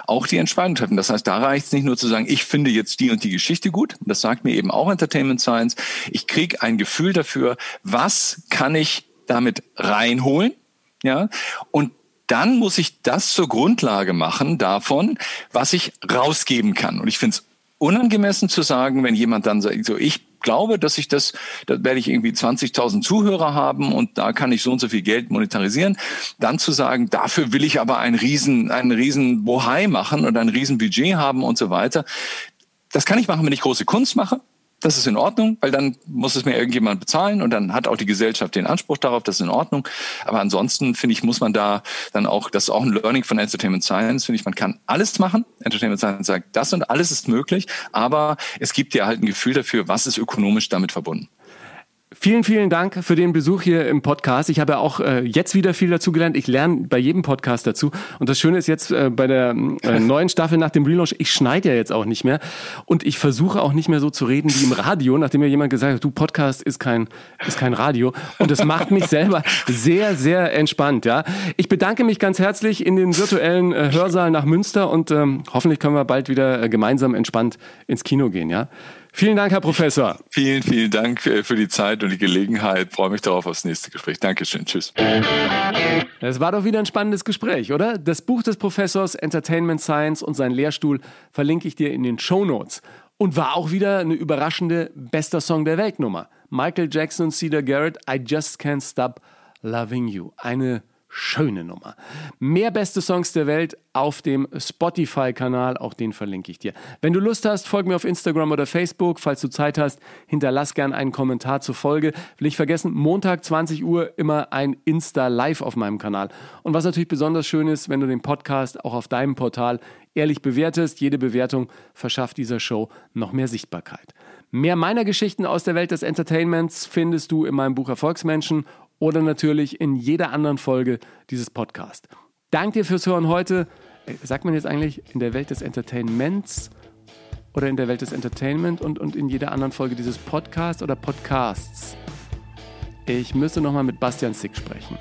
auch die Entscheidung treffen. Das heißt, da reicht es nicht nur zu sagen, ich finde jetzt die und die Geschichte gut. Das sagt mir eben auch Entertainment Science. Ich kriege ein Gefühl dafür, was kann ich damit reinholen ja, und dann muss ich das zur Grundlage machen davon, was ich rausgeben kann. Und ich finde es unangemessen zu sagen, wenn jemand dann sagt, so ich glaube, dass ich das, da werde ich irgendwie 20.000 Zuhörer haben und da kann ich so und so viel Geld monetarisieren, dann zu sagen, dafür will ich aber ein riesen, einen riesen Bohai machen und ein riesen Budget haben und so weiter. Das kann ich machen, wenn ich große Kunst mache. Das ist in Ordnung, weil dann muss es mir irgendjemand bezahlen und dann hat auch die Gesellschaft den Anspruch darauf, das ist in Ordnung. Aber ansonsten finde ich, muss man da dann auch, das ist auch ein Learning von Entertainment Science, finde ich, man kann alles machen. Entertainment Science sagt, das und alles ist möglich, aber es gibt ja halt ein Gefühl dafür, was ist ökonomisch damit verbunden. Vielen, vielen Dank für den Besuch hier im Podcast. Ich habe ja auch äh, jetzt wieder viel dazu gelernt. Ich lerne bei jedem Podcast dazu. Und das Schöne ist jetzt äh, bei der äh, neuen Staffel nach dem Relaunch, ich schneide ja jetzt auch nicht mehr. Und ich versuche auch nicht mehr so zu reden wie im Radio, nachdem mir jemand gesagt hat, du Podcast ist kein, ist kein Radio. Und das macht mich selber sehr, sehr entspannt. Ja, Ich bedanke mich ganz herzlich in den virtuellen äh, Hörsaal nach Münster und ähm, hoffentlich können wir bald wieder äh, gemeinsam entspannt ins Kino gehen. Ja. Vielen Dank, Herr Professor. Vielen, vielen Dank äh, für die Zeit und die Gelegenheit. Freue mich darauf aufs nächste Gespräch. Dankeschön. Tschüss. Es war doch wieder ein spannendes Gespräch, oder? Das Buch des Professors Entertainment Science und sein Lehrstuhl verlinke ich dir in den Show Notes. Und war auch wieder eine überraschende bester Song der Weltnummer. Michael Jackson und Cedar Garrett, I Just Can't Stop Loving You. Eine schöne Nummer. Mehr beste Songs der Welt auf dem Spotify-Kanal, auch den verlinke ich dir. Wenn du Lust hast, folg mir auf Instagram oder Facebook. Falls du Zeit hast, hinterlass gern einen Kommentar zur Folge. Will ich vergessen, Montag 20 Uhr immer ein Insta-Live auf meinem Kanal. Und was natürlich besonders schön ist, wenn du den Podcast auch auf deinem Portal ehrlich bewertest. Jede Bewertung verschafft dieser Show noch mehr Sichtbarkeit. Mehr meiner Geschichten aus der Welt des Entertainments findest du in meinem Buch Erfolgsmenschen oder natürlich in jeder anderen Folge dieses Podcasts. Danke dir fürs Hören heute. Äh, sagt man jetzt eigentlich in der Welt des Entertainments oder in der Welt des Entertainment und, und in jeder anderen Folge dieses Podcasts oder Podcasts? Ich müsste nochmal mit Bastian Sick sprechen.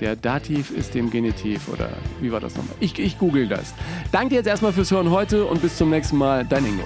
Der Dativ ist dem Genitiv oder wie war das nochmal? Ich, ich google das. Danke dir jetzt erstmal fürs Hören heute und bis zum nächsten Mal. Dein Ingo.